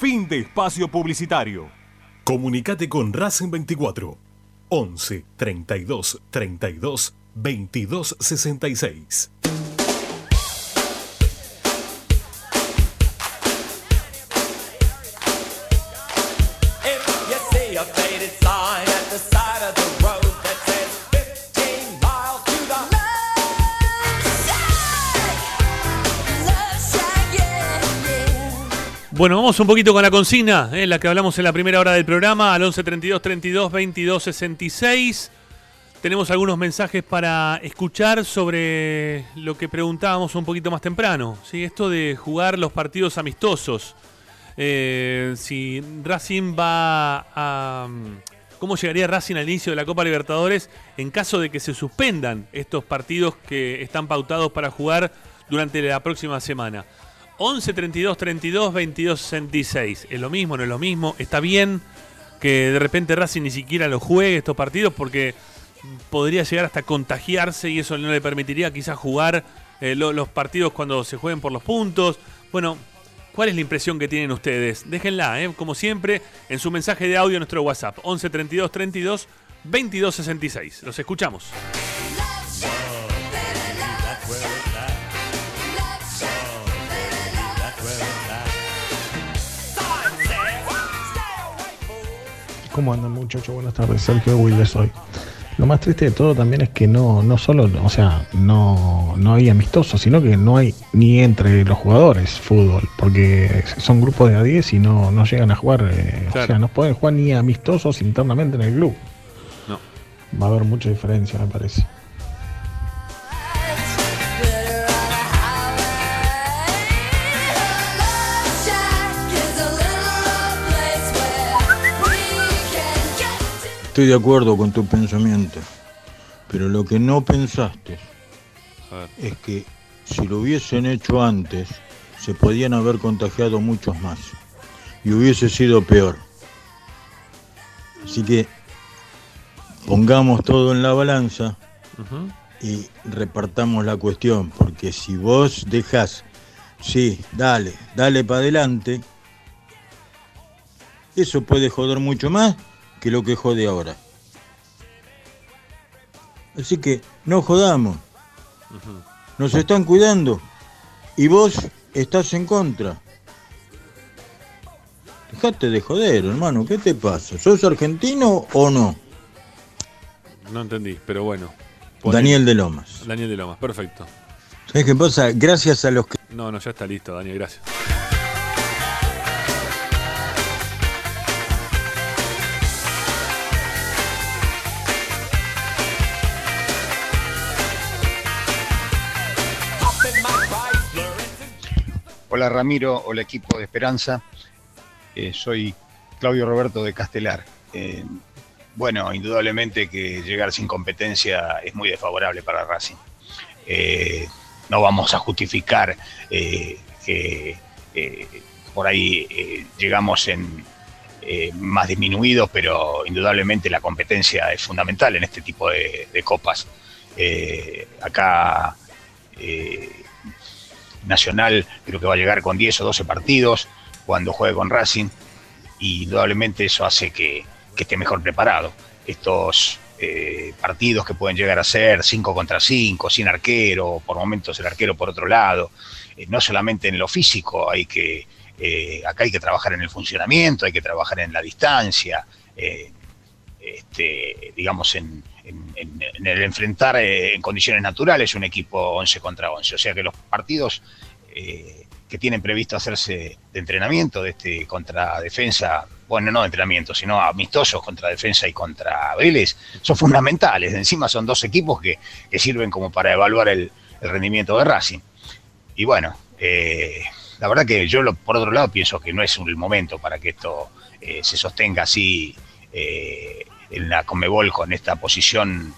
Fin de espacio publicitario. Comunicate con Racing 24 11 32 32 22 66. Bueno, vamos un poquito con la consigna, eh, la que hablamos en la primera hora del programa, al 11 32 32 22 66. Tenemos algunos mensajes para escuchar sobre lo que preguntábamos un poquito más temprano. ¿sí? Esto de jugar los partidos amistosos. Eh, si Racing va a. ¿Cómo llegaría Racing al inicio de la Copa Libertadores en caso de que se suspendan estos partidos que están pautados para jugar durante la próxima semana? 11 32 32 22 66. ¿Es lo mismo? ¿No es lo mismo? ¿Está bien que de repente Racing ni siquiera lo juegue estos partidos? Porque podría llegar hasta contagiarse y eso no le permitiría quizás jugar eh, lo- los partidos cuando se jueguen por los puntos. Bueno, ¿cuál es la impresión que tienen ustedes? Déjenla, eh, como siempre, en su mensaje de audio en nuestro WhatsApp. 11 32 32 22 66. Los escuchamos. ¿Cómo andan muchachos? Buenas tardes, Sergio Wilder soy. Lo más triste de todo también es que no, no solo, o sea, no, no hay amistosos, sino que no hay ni entre los jugadores fútbol, porque son grupos de a 10 y no, no llegan a jugar, eh, o sea, no pueden jugar ni amistosos internamente en el club. No. Va a haber mucha diferencia, me parece. Estoy de acuerdo con tu pensamiento, pero lo que no pensaste es que si lo hubiesen hecho antes, se podían haber contagiado muchos más y hubiese sido peor. Así que pongamos todo en la balanza y repartamos la cuestión, porque si vos dejás, sí, dale, dale para adelante, eso puede joder mucho más que lo que jode ahora. Así que no jodamos, Nos están cuidando. Y vos estás en contra. Dejate de joder, hermano. ¿Qué te pasa? ¿Sos argentino o no? No entendí, pero bueno. Daniel de Lomas. Daniel de Lomas, perfecto. ¿Sabes qué pasa? Gracias a los que... No, no, ya está listo, Daniel, gracias. Hola Ramiro, hola equipo de Esperanza. Eh, soy Claudio Roberto de Castelar. Eh, bueno, indudablemente que llegar sin competencia es muy desfavorable para Racing. Eh, no vamos a justificar que por ahí llegamos en más disminuidos, pero indudablemente la competencia es fundamental en este tipo de, copas. Acá Nacional creo que va a llegar con 10 o 12 partidos cuando juegue con Racing y indudablemente eso hace que, esté mejor preparado. Estos eh, partidos que pueden llegar a ser 5 contra 5, sin arquero, por momentos el arquero por otro lado, eh, no solamente en lo físico, hay que, eh, acá hay que trabajar en el funcionamiento, hay que trabajar en la distancia, este, digamos, en, en- el enfrentar eh, en condiciones naturales un equipo 11 contra 11. O sea que los partidos eh, que tienen previsto hacerse de entrenamiento, de este contra defensa, bueno, no de entrenamiento, sino amistosos contra defensa y contra Vélez, son fundamentales. Encima son dos equipos que, que sirven como para evaluar el, rendimiento de Racing. Y bueno, eh, la verdad que yo por otro lado pienso que no es el momento para que esto se sostenga así en la Comebol con esta posición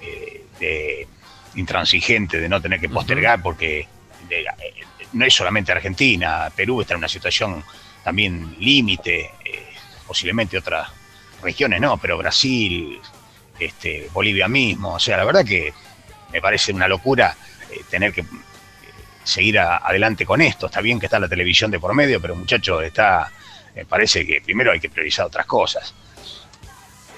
eh, de intransigente de no tener que postergar porque de- eh, no es solamente Argentina, Perú está en una situación también límite, eh, posiblemente otras regiones no, pero Brasil, este, Bolivia mismo, o sea, la verdad que me parece una locura eh, tener que seguir a- adelante con esto. Está bien que está la televisión de por medio, pero muchachos, está, me parece que primero hay que priorizar otras cosas.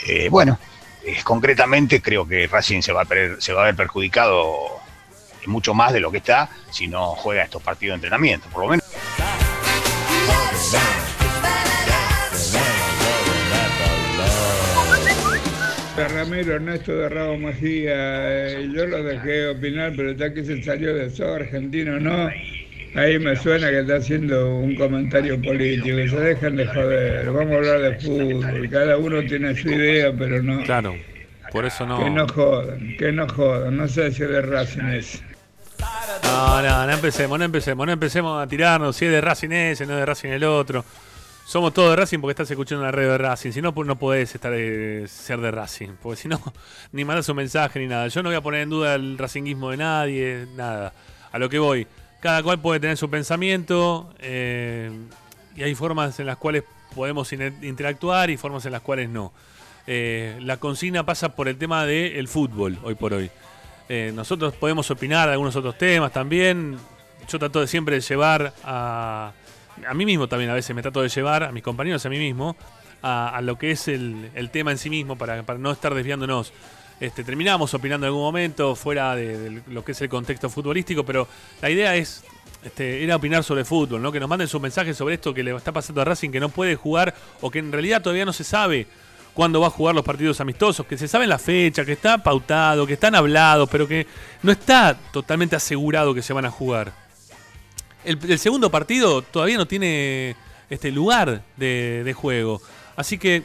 Eh, bueno, eh, concretamente creo que Racing se va, a per- se va a ver perjudicado mucho más de lo que está si no juega estos partidos de entrenamiento, por lo menos. Ramiro Ernesto de Rabo Mejía, eh, yo lo dejé opinar, pero está que se salió de eso, argentino no. Ahí me suena que está haciendo un comentario político, se dejan de joder, vamos a hablar de fútbol, cada uno tiene su idea, pero no. Claro, por eso no. Que no jodan, que no jodan, no sé si es de Racing es. No, no, no empecemos, no empecemos, no empecemos a tirarnos si es de Racing ese, no es de Racing el otro. Somos todos de Racing porque estás escuchando una red de Racing. Si no, pues no podés estar eh, ser de Racing. Porque si no, ni mandas un mensaje ni nada. Yo no voy a poner en duda el racinguismo de nadie, nada. A lo que voy. Cada cual puede tener su pensamiento eh, y hay formas en las cuales podemos in- interactuar y formas en las cuales no. Eh, la consigna pasa por el tema del fútbol hoy por hoy. Eh, nosotros podemos opinar de algunos otros temas también. Yo trato de siempre de llevar a, a mí mismo también, a veces me trato de llevar a mis compañeros, a mí mismo, a, a lo que es el, el tema en sí mismo para, para no estar desviándonos. Este, terminamos opinando en algún momento fuera de, lo que es el contexto futbolístico, pero la idea es este, era opinar sobre fútbol, ¿no? que nos manden sus mensajes sobre esto que le está pasando a Racing, que no puede jugar o que en realidad todavía no se sabe cuándo va a jugar los partidos amistosos, que se sabe la fecha, que está pautado, que están hablados, pero que no está totalmente asegurado que se van a jugar. El, segundo partido todavía no tiene este lugar de juego. Así que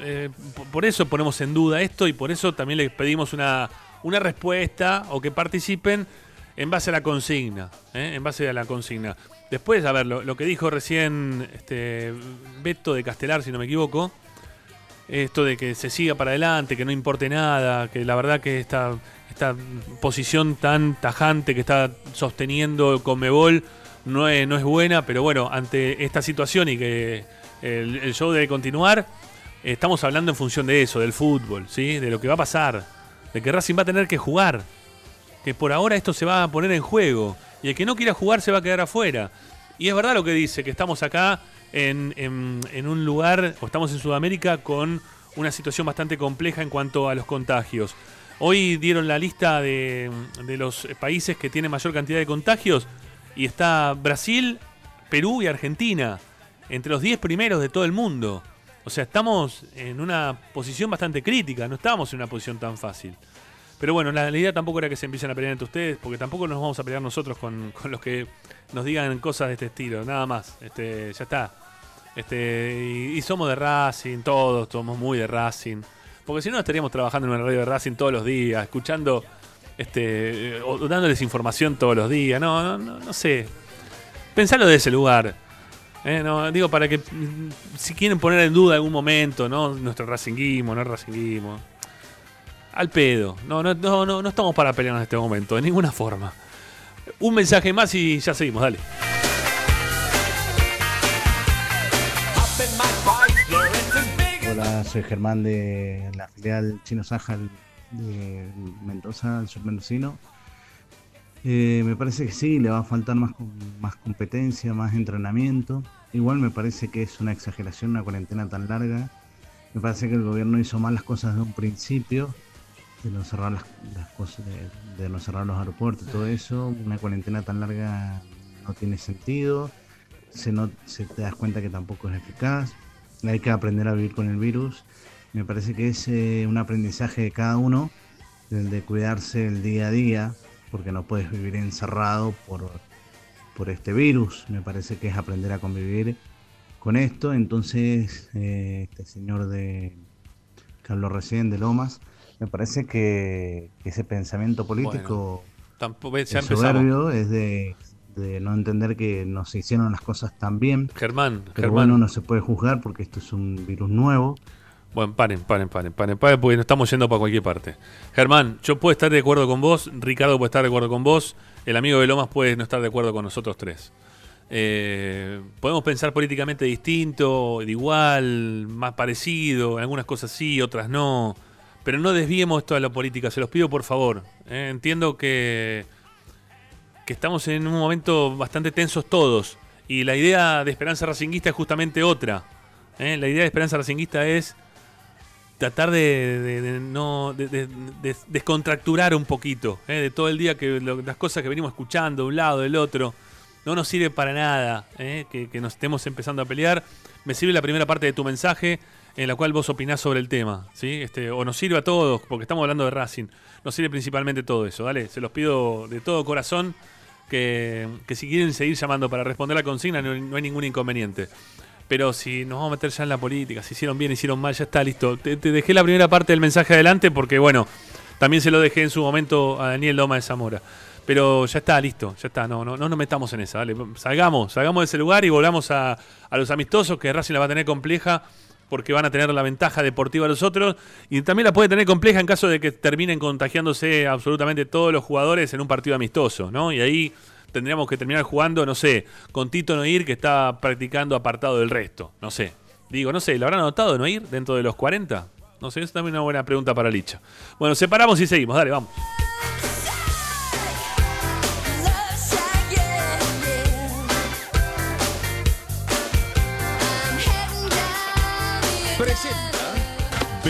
eh, por eso ponemos en duda esto y por eso también les pedimos una, una respuesta o que participen en base a la consigna. ¿eh? En base a la consigna. Después, a ver, lo, que dijo recién este, Beto de Castelar, si no me equivoco, esto de que se siga para adelante, que no importe nada, que la verdad que esta, esta posición tan tajante que está sosteniendo Conmebol no es, no es buena, pero bueno, ante esta situación y que el show debe continuar, estamos hablando en función de eso, del fútbol, ¿sí? de lo que va a pasar, de que Racing va a tener que jugar, que por ahora esto se va a poner en juego y el que no quiera jugar se va a quedar afuera. Y es verdad lo que dice, que estamos acá en, un lugar, o estamos en Sudamérica con una situación bastante compleja en cuanto a los contagios. Hoy dieron la lista de, de los países que tienen mayor cantidad de contagios y está Brasil, Perú y Argentina, entre los 10 primeros de todo el mundo. O sea, estamos en una posición bastante crítica, no estamos en una posición tan fácil. Pero bueno, la, la idea tampoco era que se empiecen a pelear entre ustedes, porque tampoco nos vamos a pelear nosotros con, con los que nos digan cosas de este estilo, nada más. Este, ya está. Este, y, somos de Racing, todos somos muy de Racing. Porque si no estaríamos trabajando en una radio de Racing todos los días, escuchando, este, o dándoles información todos los días. No, no, no, no sé. Pensalo de ese lugar. Eh, no, digo, para que si quieren poner en duda algún momento, ¿no? Nuestro racinguismo, no racinguismo. Al pedo. No, no, no, no, no estamos para pelear en este momento, de ninguna forma. Un mensaje más y ya seguimos, dale. Hola, soy Germán de la filial Chino Sajal de Mendoza, el sur. Eh, me parece que sí, le va a faltar más, más competencia, más entrenamiento. Igual me parece que es una exageración una cuarentena tan larga. Me parece que el gobierno hizo mal las cosas desde un principio, de no cerrar las, las cosas, de, de no cerrar los aeropuertos, todo eso. Una cuarentena tan larga no tiene sentido. Se, no, se te das cuenta que tampoco es eficaz. Hay que aprender a vivir con el virus. Me parece que es eh, un aprendizaje de cada uno, el de cuidarse el día a día, porque no puedes vivir encerrado por, por este virus. Me parece que es aprender a convivir con esto. Entonces, eh, este señor de que habló recién de Lomas, me parece que, ese pensamiento político Tampoco, ya es soberbio, es de, de no entender que no se hicieron las cosas tan bien. Germán, Pero Germán. bueno, no se puede juzgar porque esto es un virus nuevo. Bueno, paren, paren, paren, paren, paren, porque nos estamos yendo para cualquier parte. Germán, yo puedo estar de acuerdo con vos, Ricardo puede estar de acuerdo con vos, el amigo de Lomas puede no estar de acuerdo con nosotros tres. Eh, podemos pensar políticamente distinto, de igual, más parecido, algunas cosas sí, otras no, pero no desviemos esto a la política, se los pido por favor. Eh, entiendo que, que estamos en un momento bastante tensos todos, y la idea de Esperanza Racinguista es justamente otra. Eh, La idea de Esperanza Racinguista es tratar de, no de, de- de- descontracturar un poquito eh, de todo el día que las cosas que venimos escuchando de un lado del otro no nos sirve para nada eh, que, nos estemos empezando a pelear. Me sirve la primera parte de tu mensaje en la cual vos opinás sobre el tema sí este o nos sirve a todos porque estamos hablando de Racing nos sirve principalmente todo eso dale se los pido de todo corazón que, que si quieren seguir llamando para responder la consigna no hay ningún inconveniente pero si nos vamos a meter ya en la política, si hicieron bien, hicieron mal, ya está, listo. Te, dejé la primera parte del mensaje adelante porque, bueno, también se lo dejé en su momento a Daniel Loma de Zamora. Pero ya está, listo, ya está, no, no, no nos metamos en esa, dale. Salgamos, salgamos de ese lugar y volvamos a, a los amistosos, que Racing la va a tener compleja porque van a tener la ventaja deportiva los otros y también la puede tener compleja en caso de que terminen contagiándose absolutamente todos los jugadores en un partido amistoso, ¿no? Y ahí tendríamos que terminar jugando, no sé, con Tito Noir que está practicando apartado del resto, no sé. Digo, no sé, ¿lo habrán anotado Noir dentro de los 40? No sé, es también una buena pregunta para Licha. Bueno, separamos y seguimos, dale, vamos.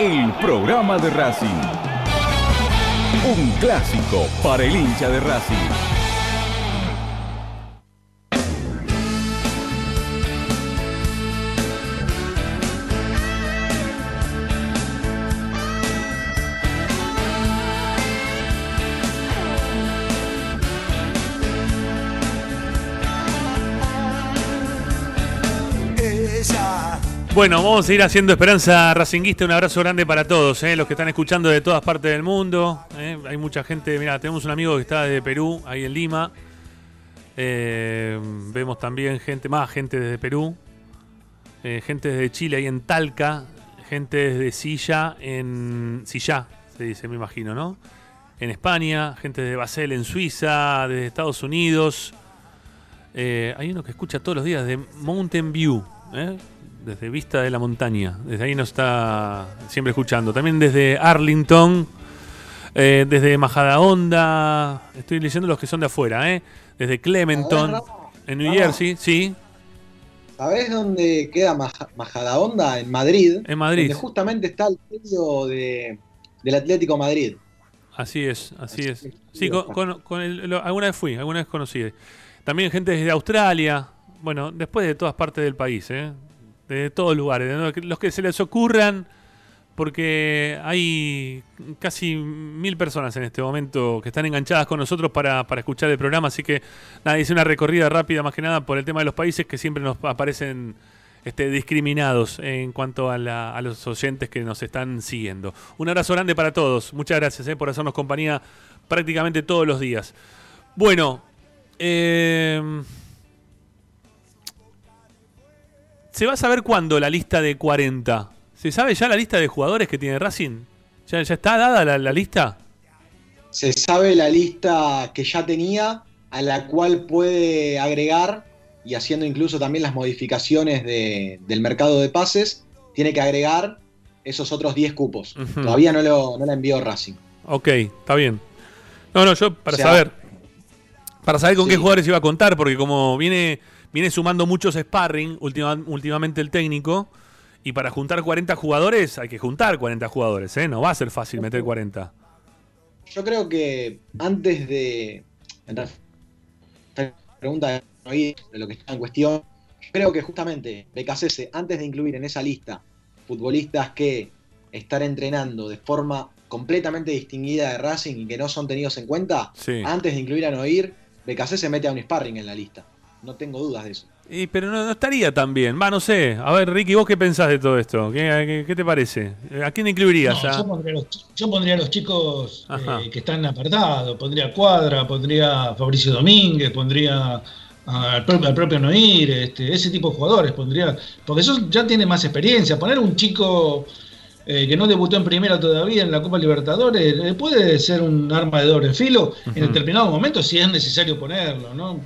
el programa de Racing. Un clásico para el hincha de Racing. Bueno, vamos a ir haciendo Esperanza Racinguista. Un abrazo grande para todos, eh, los que están escuchando de todas partes del mundo. eh. Hay mucha gente. Mira, tenemos un amigo que está de Perú, ahí en Lima. Eh, vemos también gente, más gente desde Perú. gente desde Chile, ahí en Talca. Gente desde Silla, en Silla, se dice, me imagino, ¿no? En España, gente de Basel en Suiza, desde Estados Unidos. Hay uno que escucha todos los días de Mountain View, ¿eh? Desde Vista de la Montaña. Desde ahí nos está siempre escuchando. También desde Arlington, eh, desde Majadahonda. Estoy leyendo los que son de afuera, ¿eh? Desde Clementon, en New. Jersey, sí. ¿Sabés dónde queda Maja- Majadahonda? En Madrid. En Madrid. Donde justamente está el predio de, del Atlético Madrid. Así es, así es. Sí, con, con- con el- lo- alguna vez fui, alguna vez conocí. También gente desde Australia, bueno, después de todas partes del país, ¿eh? De todos lugares, los que se les ocurran, porque hay casi mil personas en este momento que están enganchadas con nosotros para, para escuchar el programa, así que nada, hice una recorrida rápida más que nada por el tema de los países que siempre nos aparecen este, discriminados en cuanto a, la- a los oyentes que nos están siguiendo. Un abrazo grande para todos. Muchas gracias eh, por hacernos compañía prácticamente todos los días. Bueno, eh, se va a saber cuándo la lista de 40. ¿Se sabe ya la lista de jugadores que tiene Racing? ¿Ya, ya está dada la, la lista? Se sabe la lista que ya tenía, a la cual puede agregar, y haciendo incluso también las modificaciones de- del mercado de pases, tiene que agregar esos otros 10 cupos. Todavía no lo, no la envió Racing. Ok, está bien. No, no, yo para O sea, saber. Para saber con sí. qué jugadores iba a contar, porque como viene, viene sumando muchos sparring última- últimamente el técnico, y para juntar 40 jugadores hay que juntar 40 jugadores, ¿eh? No va a ser fácil meter 40. Yo creo que antes de. Realidad, pregunta de lo que está en cuestión. Yo creo que justamente BKCS, antes de incluir en esa lista futbolistas que están entrenando de forma completamente distinguida de Racing y que no son tenidos en cuenta, Sí. antes de incluir a Noir, BKC se mete a un sparring en la lista. No tengo dudas de eso. Y, pero no, no estaría tan bien. Va, no sé. A ver, Ricky, ¿vos qué pensás de todo esto? ¿Qué, qué- qué te parece? ¿A quién incluirías? No, ah? yo, pondría los, yo pondría a los chicos eh, que están apartados, pondría a Cuadra, pondría a Fabricio Domínguez, pondría a- al, propio, al propio Noir, este, ese tipo de jugadores, pondría, porque eso ya tiene más experiencia. Poner un chico eh, que no debutó en primera todavía en la Copa Libertadores eh, puede ser un arma de doble filo en determinado momento si es necesario ponerlo, ¿no?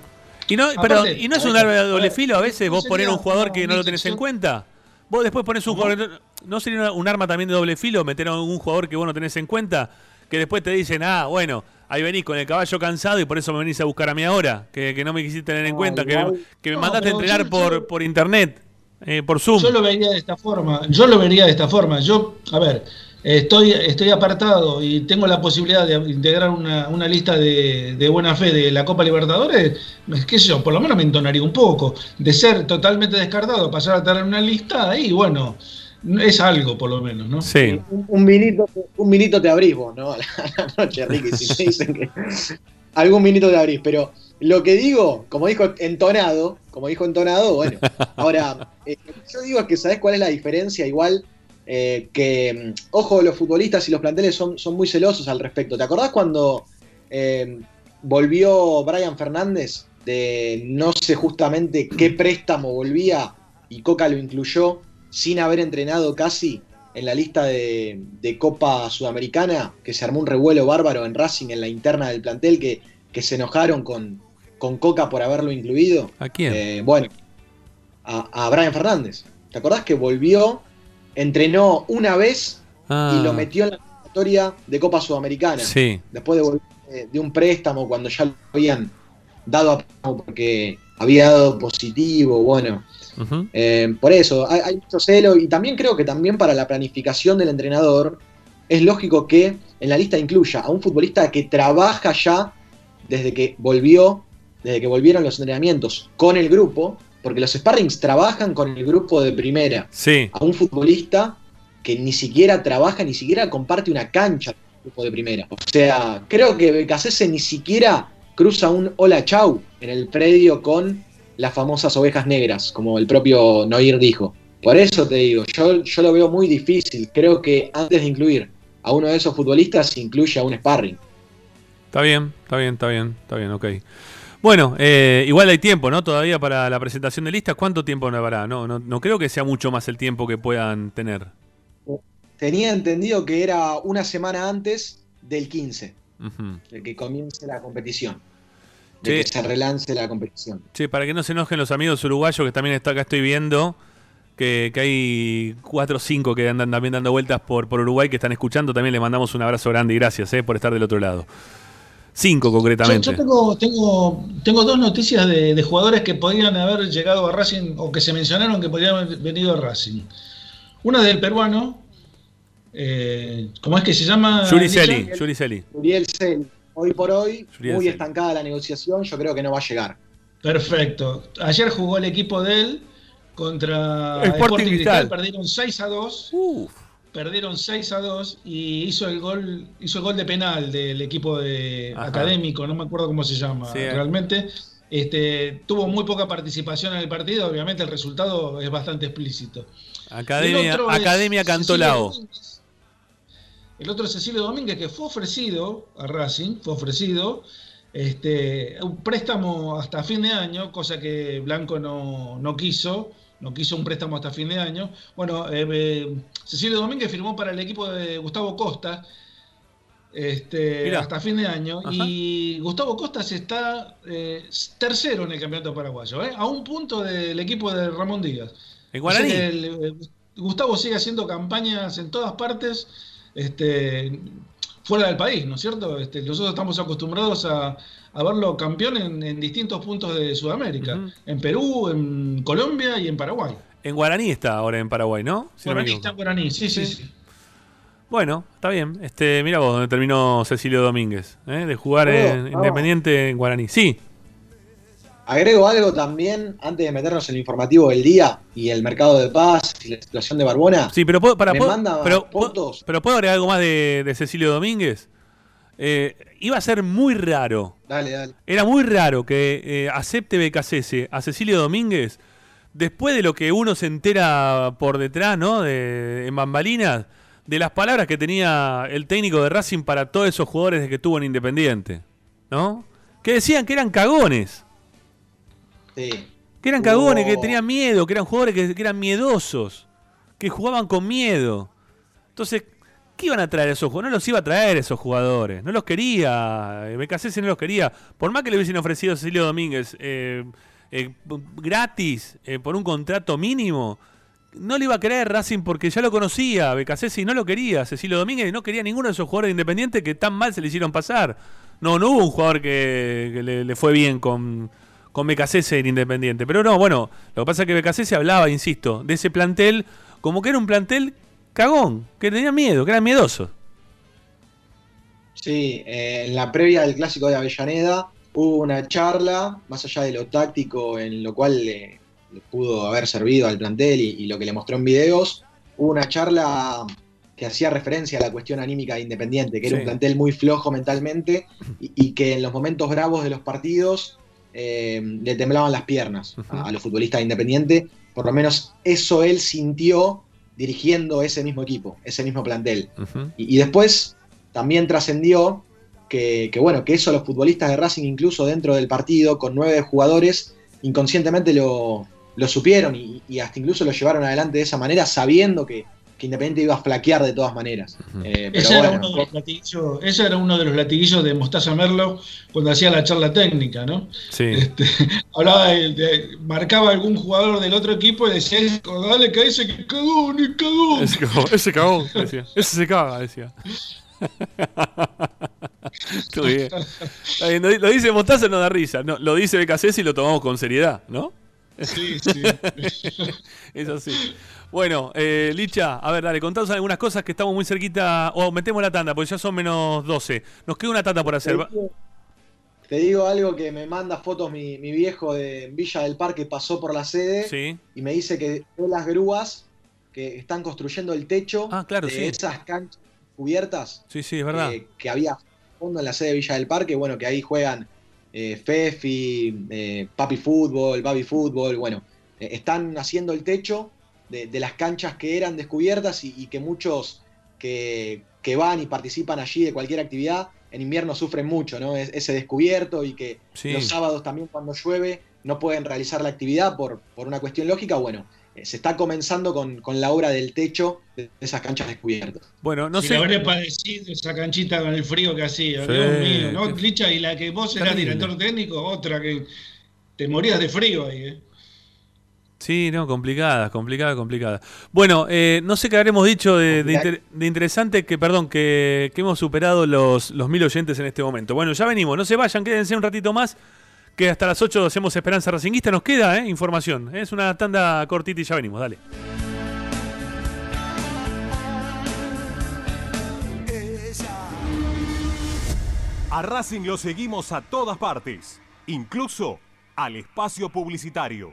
Y no, Aparte, pero, ¿y no es un arma de doble filo a veces vos poner un jugador que no lo tenés en cuenta? Vos después pones un jugador. ¿No sería un arma también de doble filo meter a un jugador que vos no tenés en cuenta? Que después te dicen, ah, bueno, ahí venís con el caballo cansado y por eso me venís a buscar a mí ahora. Que, que no me quisiste tener en cuenta, que, me- que me mandaste a entrenar yo- por, por internet, eh, por Zoom. Yo lo vería de esta forma. Yo lo vería de esta forma. Yo, a ver, estoy, estoy apartado y tengo la posibilidad de integrar una, una lista de, de buena fe de la Copa Libertadores. Es que yo, por lo menos me entonaría un poco. De ser totalmente descartado, pasar a tener una lista ahí, bueno, es algo por lo menos, ¿no? Sí. Un, un vinito, un vinito te abrís vos, ¿no? A la, noche, Ricky, si te dicen que. Algún vinito te abrís, pero lo que digo, como dijo entonado, como dijo entonado, bueno. Ahora, eh, lo que yo digo es que ¿sabés cuál es la diferencia? Igual eh, que, mm, ojo, los futbolistas y los planteles son, son muy celosos al respecto. ¿Te acordás cuando eh, volvió Brian Fernández de no sé justamente qué préstamo volvía y Coca lo incluyó sin haber entrenado casi en la lista de, de Copa Sudamericana, que se armó un revuelo bárbaro en Racing en la interna del plantel, que, que se enojaron con, con Coca por haberlo incluido. ¿A quién? Eh, bueno, a, a Brian Fernández. ¿Te acordás que volvió, entrenó una vez Ah. y lo metió en la convocatoria de Copa Sudamericana? Sí. Después de volver de, un préstamo cuando ya lo habían dado a préstamo porque había dado positivo, bueno. Eh, por eso, hay, hay mucho celo y también creo que también para la planificación del entrenador es lógico que en la lista incluya a un futbolista que trabaja ya desde que volvió, desde que volvieron los entrenamientos con el grupo, porque los sparrings trabajan con el grupo de primera. Sí. A un futbolista que ni siquiera trabaja, ni siquiera comparte una cancha con el grupo de primera. O sea, creo que Becasese ni siquiera cruza un hola chau en el predio con las famosas ovejas negras, como el propio Noir dijo. Por eso te digo, yo, yo lo veo muy difícil. Creo que antes de incluir a uno de esos futbolistas, incluye a un sparring. Está bien, está bien, está bien, está bien, ok. Bueno, eh, igual hay tiempo, ¿no? Todavía para la presentación de listas. ¿Cuánto tiempo no habrá? No, no, no creo que sea mucho más el tiempo que puedan tener. tenía entendido que era una semana antes del 15, Ujú. de que comience la competición. De Sí. que se relance la competición. Che, para que no se enojen los amigos uruguayos que también está acá estoy viendo que, que hay cuatro o cinco que andan también dando vueltas por, por Uruguay que están escuchando. También les mandamos un abrazo grande y gracias eh, por estar del otro lado. Cinco concretamente. yo tengo, tengo, tengo dos noticias de, de jugadores que podrían haber llegado a Racing o que se mencionaron que podrían haber venido a Racing. Una del peruano, eh, ¿cómo es que se llama? Yuri Licha? Celi, Yuri Celi. Uriel Cel, hoy por hoy, muy estancada la negociación, yo creo que no va a llegar. Perfecto. Ayer jugó el equipo de él contra Sporting Sporting Cristal. Cristal. Perdieron 6 a 2. Perdieron 6 a 2 y hizo el gol, hizo el gol de penal del equipo de Ajá. académico, no me acuerdo cómo se llama Sí, eh. realmente. Este, tuvo muy poca participación en el partido, obviamente el resultado es bastante explícito. Academia, es Academia Cantolao. Domínguez. El otro es Cecilio Domínguez, que fue ofrecido a Racing, fue ofrecido este, un préstamo hasta fin de año, cosa que Blanco no, no quiso, no quiso un préstamo hasta fin de año. Bueno, eh, eh, Cecilio Domínguez firmó para el equipo de Gustavo Costa este, Mirá. hasta fin de año y Gustavo Costas está eh, tercero en el campeonato paraguayo, ¿eh? a un punto del equipo de Ramón Díaz. Eh, Gustavo sigue haciendo campañas en todas partes, este, fuera del país, ¿no es cierto? Este, nosotros estamos acostumbrados a, a verlo campeón en, en distintos puntos de Sudamérica, en Perú, en Colombia y en Paraguay. En Guaraní está ahora en Paraguay, ¿no? Si Guaraní está en Guaraní, sí, sí, sí. Bueno, está bien. Este, mira vos donde terminó Cecilio Domínguez, ¿eh? de jugar en. Independiente en Guaraní. Sí, Agrego algo también, antes de meternos en el informativo del día y el mercado de paz y la situación de Barbona. sí, pero puedo, para, Me puedo- manda pero, fotos. pero puedo agregar algo más de, de Cecilio Domínguez. Eh, iba a ser muy raro. Dale, dale. Era muy raro que eh, acepte BKCS a Cecilio Domínguez después de lo que uno se entera por detrás, ¿no? De, en bambalinas, de las palabras que tenía el técnico de Racing para todos esos jugadores que tuvo en Independiente, ¿no? Que decían que eran cagones. Sí. Que eran cagones, que tenían miedo, que eran jugadores que, que eran miedosos, que jugaban con miedo. Entonces, ¿qué iban a traer esos jugadores? No los iba a traer esos jugadores, no los quería. eh, BKC no los quería. Por más que le hubiesen ofrecido a Cecilio Domínguez eh, eh, gratis, eh, por un contrato mínimo, no le iba a querer Racing porque ya lo conocía. BKC no lo quería. Cecilio Domínguez no quería ninguno de esos jugadores de Independiente que tan mal se le hicieron pasar. No, no hubo un jugador que, le, fue bien con, con en Independiente. Pero no, bueno, lo que pasa es que BKC se hablaba, insisto, de ese plantel como que era un plantel cagón, que tenía miedo, que eran miedosos. Sí, eh, en la previa del clásico de Avellaneda hubo una charla, más allá de lo táctico, en lo cual le, le pudo haber servido al plantel y, y lo que le mostró en videos, hubo una charla que hacía referencia a la cuestión anímica de Independiente, que era un plantel muy flojo mentalmente y, y que en los momentos bravos de los partidos eh, le temblaban las piernas a, a los futbolistas de Independiente. Por lo menos eso él sintió dirigiendo ese mismo equipo, ese mismo plantel. Y, y después también trascendió que, que, bueno, que eso los futbolistas de Racing, incluso dentro del partido, con nueve jugadores, inconscientemente lo, lo supieron y, y hasta incluso lo llevaron adelante de esa manera, sabiendo que, que Independiente iba a flaquear de todas maneras. Eh, pero Ese, era bueno, uno de los latiguillos, ese era uno de los latiguillos de Mostaza Merlo cuando hacía la charla técnica, ¿no? Sí. Este, hablaba de, de- marcaba algún jugador del otro equipo y decía, dale que ese que cagón, y cagón. Ese cagón, ese cagón, decía. Ese se caga, decía. Está bien. Bien, Lo lo dice Mostaza, no da risa. No, lo dice BKC y lo tomamos con seriedad, ¿no? Sí, sí. es así. Bueno, eh, Licha, a ver, dale, contanos algunas cosas que estamos muy cerquita. O metemos la tanda, porque ya son menos 12. Nos queda una tanda por hacer. Va- te digo algo que me manda fotos mi, mi viejo de Villa del Parque, pasó por la sede Sí. y me dice que ve las grúas que están construyendo el techo Ah, claro, de sí. esas canchas cubiertas Sí, sí, es verdad. eh, que había fondo en la sede de Villa del Parque, bueno, que ahí juegan eh, Fefi, eh, Papi Fútbol, Babi Fútbol, bueno, eh, están haciendo el techo de, de las canchas que eran descubiertas y, y que muchos que, que van y participan allí de cualquier actividad en invierno sufren mucho, ¿no? Es- ese descubierto y que Sí. los sábados también cuando llueve no pueden realizar la actividad por, por una cuestión lógica, bueno, eh, se está comenzando con, con la obra del techo de esas canchas descubiertas. Bueno, no si sé. habré padecido esa canchita con el frío que hacía, Sí, Dios mío, ¿no? Licha, y la que vos eras Terrible. director técnico, otra que te morías de frío ahí, ¿eh? Sí, no, complicada, complicada, complicada. Bueno, eh, no sé qué habremos dicho de, de inter- de interesante que, perdón, que, que hemos superado los, los mil oyentes en este momento. Bueno, ya venimos, no se vayan, quédense un ratito más, que hasta las 8 hacemos Esperanza Racinguista. Nos queda eh, información, es una tanda cortita y ya venimos, dale. A Racing lo seguimos a todas partes, incluso al espacio publicitario.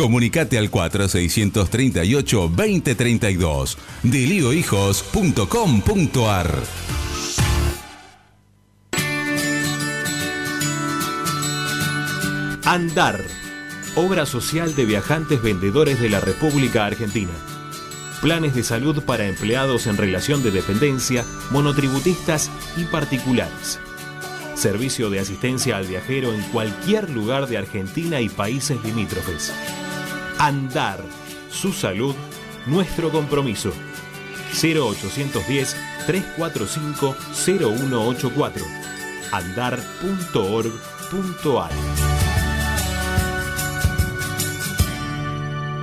Comunicate al 4638-2032. Deliohijos.com.ar Andar. Obra social de viajantes vendedores de la República Argentina. Planes de salud para empleados en relación de dependencia, monotributistas y particulares. Servicio de asistencia al viajero en cualquier lugar de Argentina y países limítrofes. Andar. Su salud, nuestro compromiso. 0810 345 0184. Andar.org.ar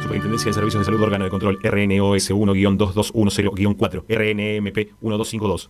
Superintendencia de Servicios de Salud, órgano de control RNOS 1-2210-4, RNMP 1252.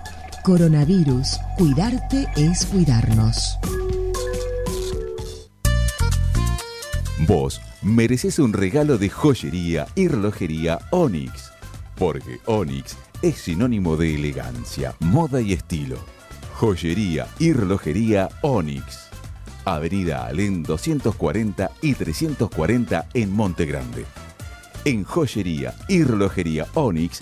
Coronavirus. Cuidarte es cuidarnos. Vos mereces un regalo de joyería y relojería Onyx, porque Onyx es sinónimo de elegancia, moda y estilo. Joyería y relojería Onyx. Avenida Alén 240 y 340 en Monte Grande. En joyería y relojería Onyx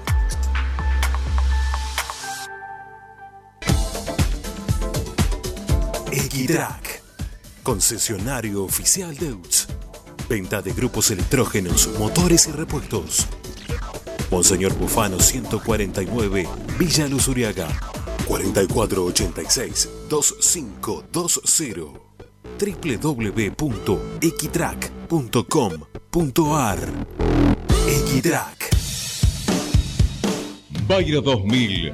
Equitrack, concesionario oficial de UTS. Venta de grupos electrógenos, motores y repuestos. Monseñor Bufano 149, Villa Luz Uriaga. 4486-2520. www.equitrack.com.ar Equitrack. Bayro 2000,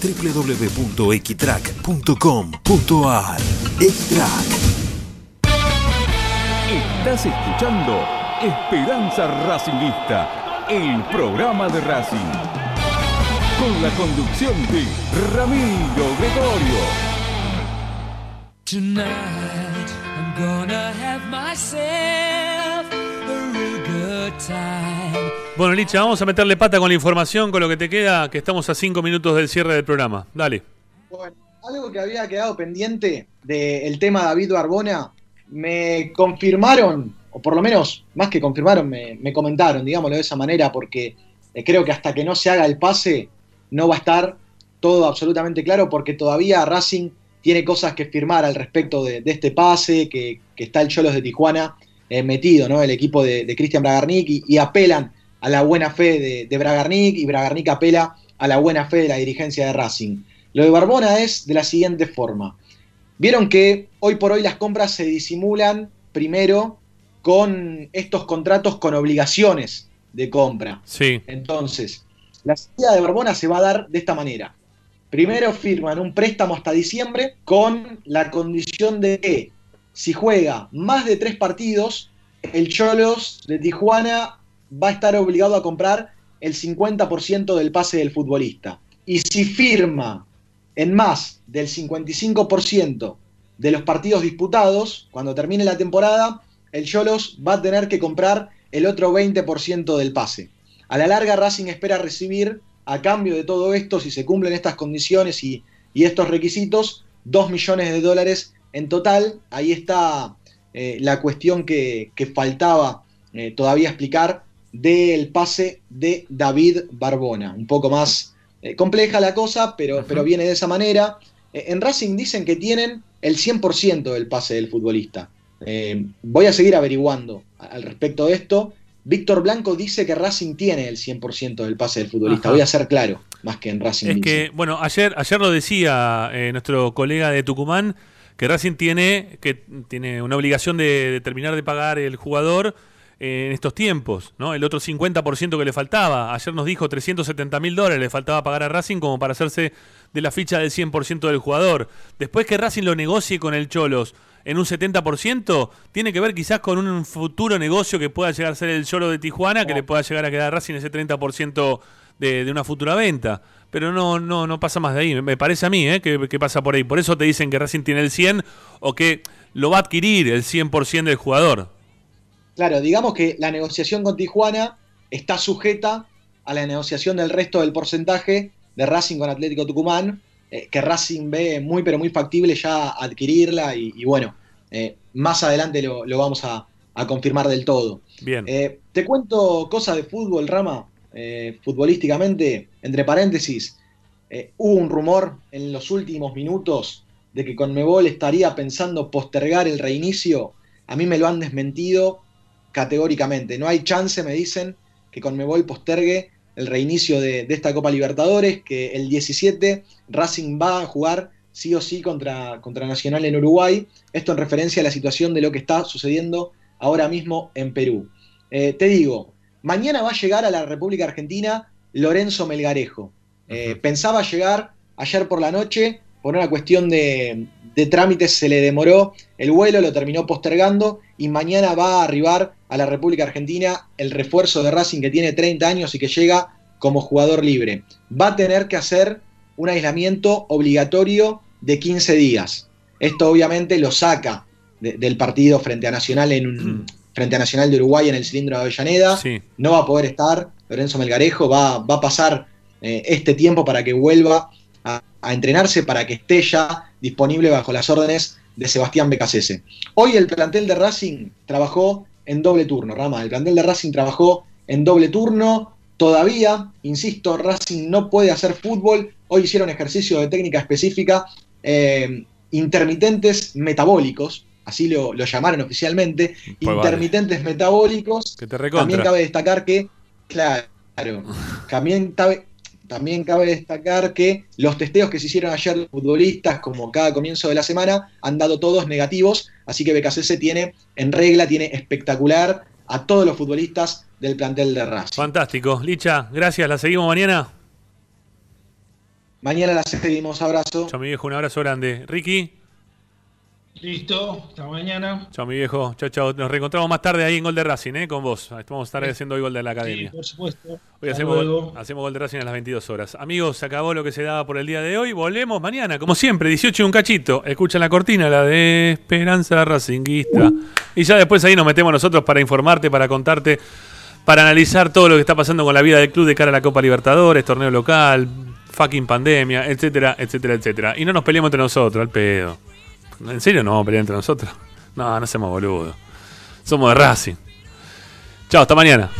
www.equitrack.com.ar Equitrack Estás escuchando Esperanza Racingista, el programa de Racing. Con la conducción de Ramiro Gregorio. Tonight I'm gonna have myself a real good time. Bueno, Licha, vamos a meterle pata con la información, con lo que te queda, que estamos a cinco minutos del cierre del programa. Dale. Bueno, algo que había quedado pendiente del tema David Barbona, me confirmaron, o por lo menos más que confirmaron, me, me comentaron, digámoslo de esa manera, porque eh, creo que hasta que no se haga el pase no va a estar todo absolutamente claro, porque todavía Racing tiene cosas que firmar al respecto de, de este pase, que, está el Cholos de Tijuana eh, metido, ¿no? El equipo de, de Cristian Bragarnik y apelan a la buena fe de, de Bragarnik y Bragarnik apela a la buena fe de la dirigencia de Racing. Lo de Barbona es de la siguiente forma. Vieron que hoy por hoy las compras se disimulan primero con estos contratos con obligaciones de compra. Sí. Entonces, la salida de Barbona se va a dar de esta manera. Primero firman un préstamo hasta diciembre con la condición de que si juega más de tres partidos, el Cholos de Tijuana va a estar obligado a comprar el 50% del pase del futbolista. Y si firma en más del 55% de los partidos disputados, cuando termine la temporada, el Cholos va a tener que comprar el otro 20% del pase. A la larga, Racing espera recibir, a cambio de todo esto, si se cumplen estas condiciones y, y estos requisitos, 2 millones de dólares en total. Ahí está eh, la cuestión que, faltaba eh, todavía explicar del pase de David Barbona. Un poco más eh, compleja la cosa, pero, pero viene de esa manera. Eh, en Racing dicen que tienen el 100% del pase del futbolista. Eh, voy a seguir averiguando al respecto de esto. Víctor Blanco dice que Racing tiene el 100% del pase del futbolista. Ajá. Voy a ser claro, más que en Racing. Es que, bueno, ayer, ayer lo decía nuestro colega de Tucumán, que Racing tiene, que tiene una obligación de, de terminar de pagar el jugador en estos tiempos, ¿no? El otro 50% que le faltaba. Ayer nos dijo 370 mil dólares le faltaba pagar a Racing como para hacerse de la ficha del 100% del jugador. Después que Racing lo negocie con el Cholos en un 70%, tiene que ver quizás con un futuro negocio que pueda llegar a ser el Cholo de Tijuana, que le pueda llegar a quedar a Racing ese 30% de, de una futura venta. Pero no, no, no pasa más de ahí. Me parece a mí ¿eh? que, que pasa por ahí. Por eso te dicen que Racing tiene el 100 o que lo va a adquirir el 100% del jugador. Claro, digamos que la negociación con Tijuana está sujeta a la negociación del resto del porcentaje de Racing con Atlético Tucumán, eh, que Racing ve muy pero muy factible ya adquirirla y, y bueno, eh, más adelante lo, lo vamos a, a confirmar del todo. Bien. Eh, te cuento cosas de fútbol, Rama, eh, futbolísticamente, entre paréntesis, hubo un rumor en los últimos minutos de que Conmebol estaría pensando postergar el reinicio. A mí me lo han desmentido categóricamente. No hay chance, me dicen, que Conmebol postergue el reinicio de, de esta Copa Libertadores, que el 17 Racing va a jugar sí o sí contra, contra Nacional en Uruguay. Esto en referencia a la situación de lo que está sucediendo ahora mismo en Perú. Eh, te digo, mañana va a llegar a la República Argentina Lorenzo Melgarejo. Eh, Pensaba llegar ayer por la noche, por una cuestión de, de trámites se le demoró el vuelo, lo terminó postergando y mañana va a arribar a la República Argentina el refuerzo de Racing que tiene 30 años y que llega como jugador libre. Va a tener que hacer un aislamiento obligatorio de 15 días. Esto obviamente lo saca de- del partido frente a Nacional en un- frente a Nacional de Uruguay en el cilindro de Avellaneda. No va a poder estar Lorenzo Melgarejo, va, va a pasar eh, este tiempo para que vuelva a, a entrenarse, para que esté ya disponible bajo las órdenes de Sebastián Becasese. Hoy el plantel de Racing trabajó en doble turno, Rama. El plantel de Racing trabajó en doble turno. Todavía, insisto, Racing no puede hacer fútbol. Hoy hicieron ejercicio de técnica específica, eh, intermitentes metabólicos, así lo, lo llamaron oficialmente, Pues vale. intermitentes metabólicos. Que te. También cabe destacar que, claro, también cabe, también cabe destacar que los testeos que se hicieron ayer de futbolistas, como cada comienzo de la semana, han dado todos negativos, así que BKCS tiene en regla, tiene espectacular a todos los futbolistas del plantel de Racing. Fantástico. Licha, gracias. ¿La seguimos mañana? Mañana la seguimos, abrazo. Chao, mi viejo, un abrazo grande. Ricky. Listo, hasta mañana. Chao, mi viejo. Chao, chao. Nos reencontramos más tarde ahí en Gol de Racing, ¿eh? Con vos. Vamos a estar haciendo hoy Gol de la Academia. Sí, por supuesto. Hoy Hasta hacemos luego. hacemos gol de Racing a las 22 horas. Amigos, se acabó lo que se daba por el día de hoy. Volvemos mañana, como siempre, 18 y un cachito. Escuchan la cortina, la de Esperanza Racinguista. Y ya después ahí nos metemos nosotros para informarte, para contarte, para analizar todo lo que está pasando con la vida del club de cara a la Copa Libertadores, torneo local, fucking pandemia, etcétera, etcétera, etcétera. Y no nos peleemos entre nosotros, al pedo. ¿En serio no vamos a pelear entre nosotros? No, no seamos boludos. Somos de Racing. Chao, hasta mañana.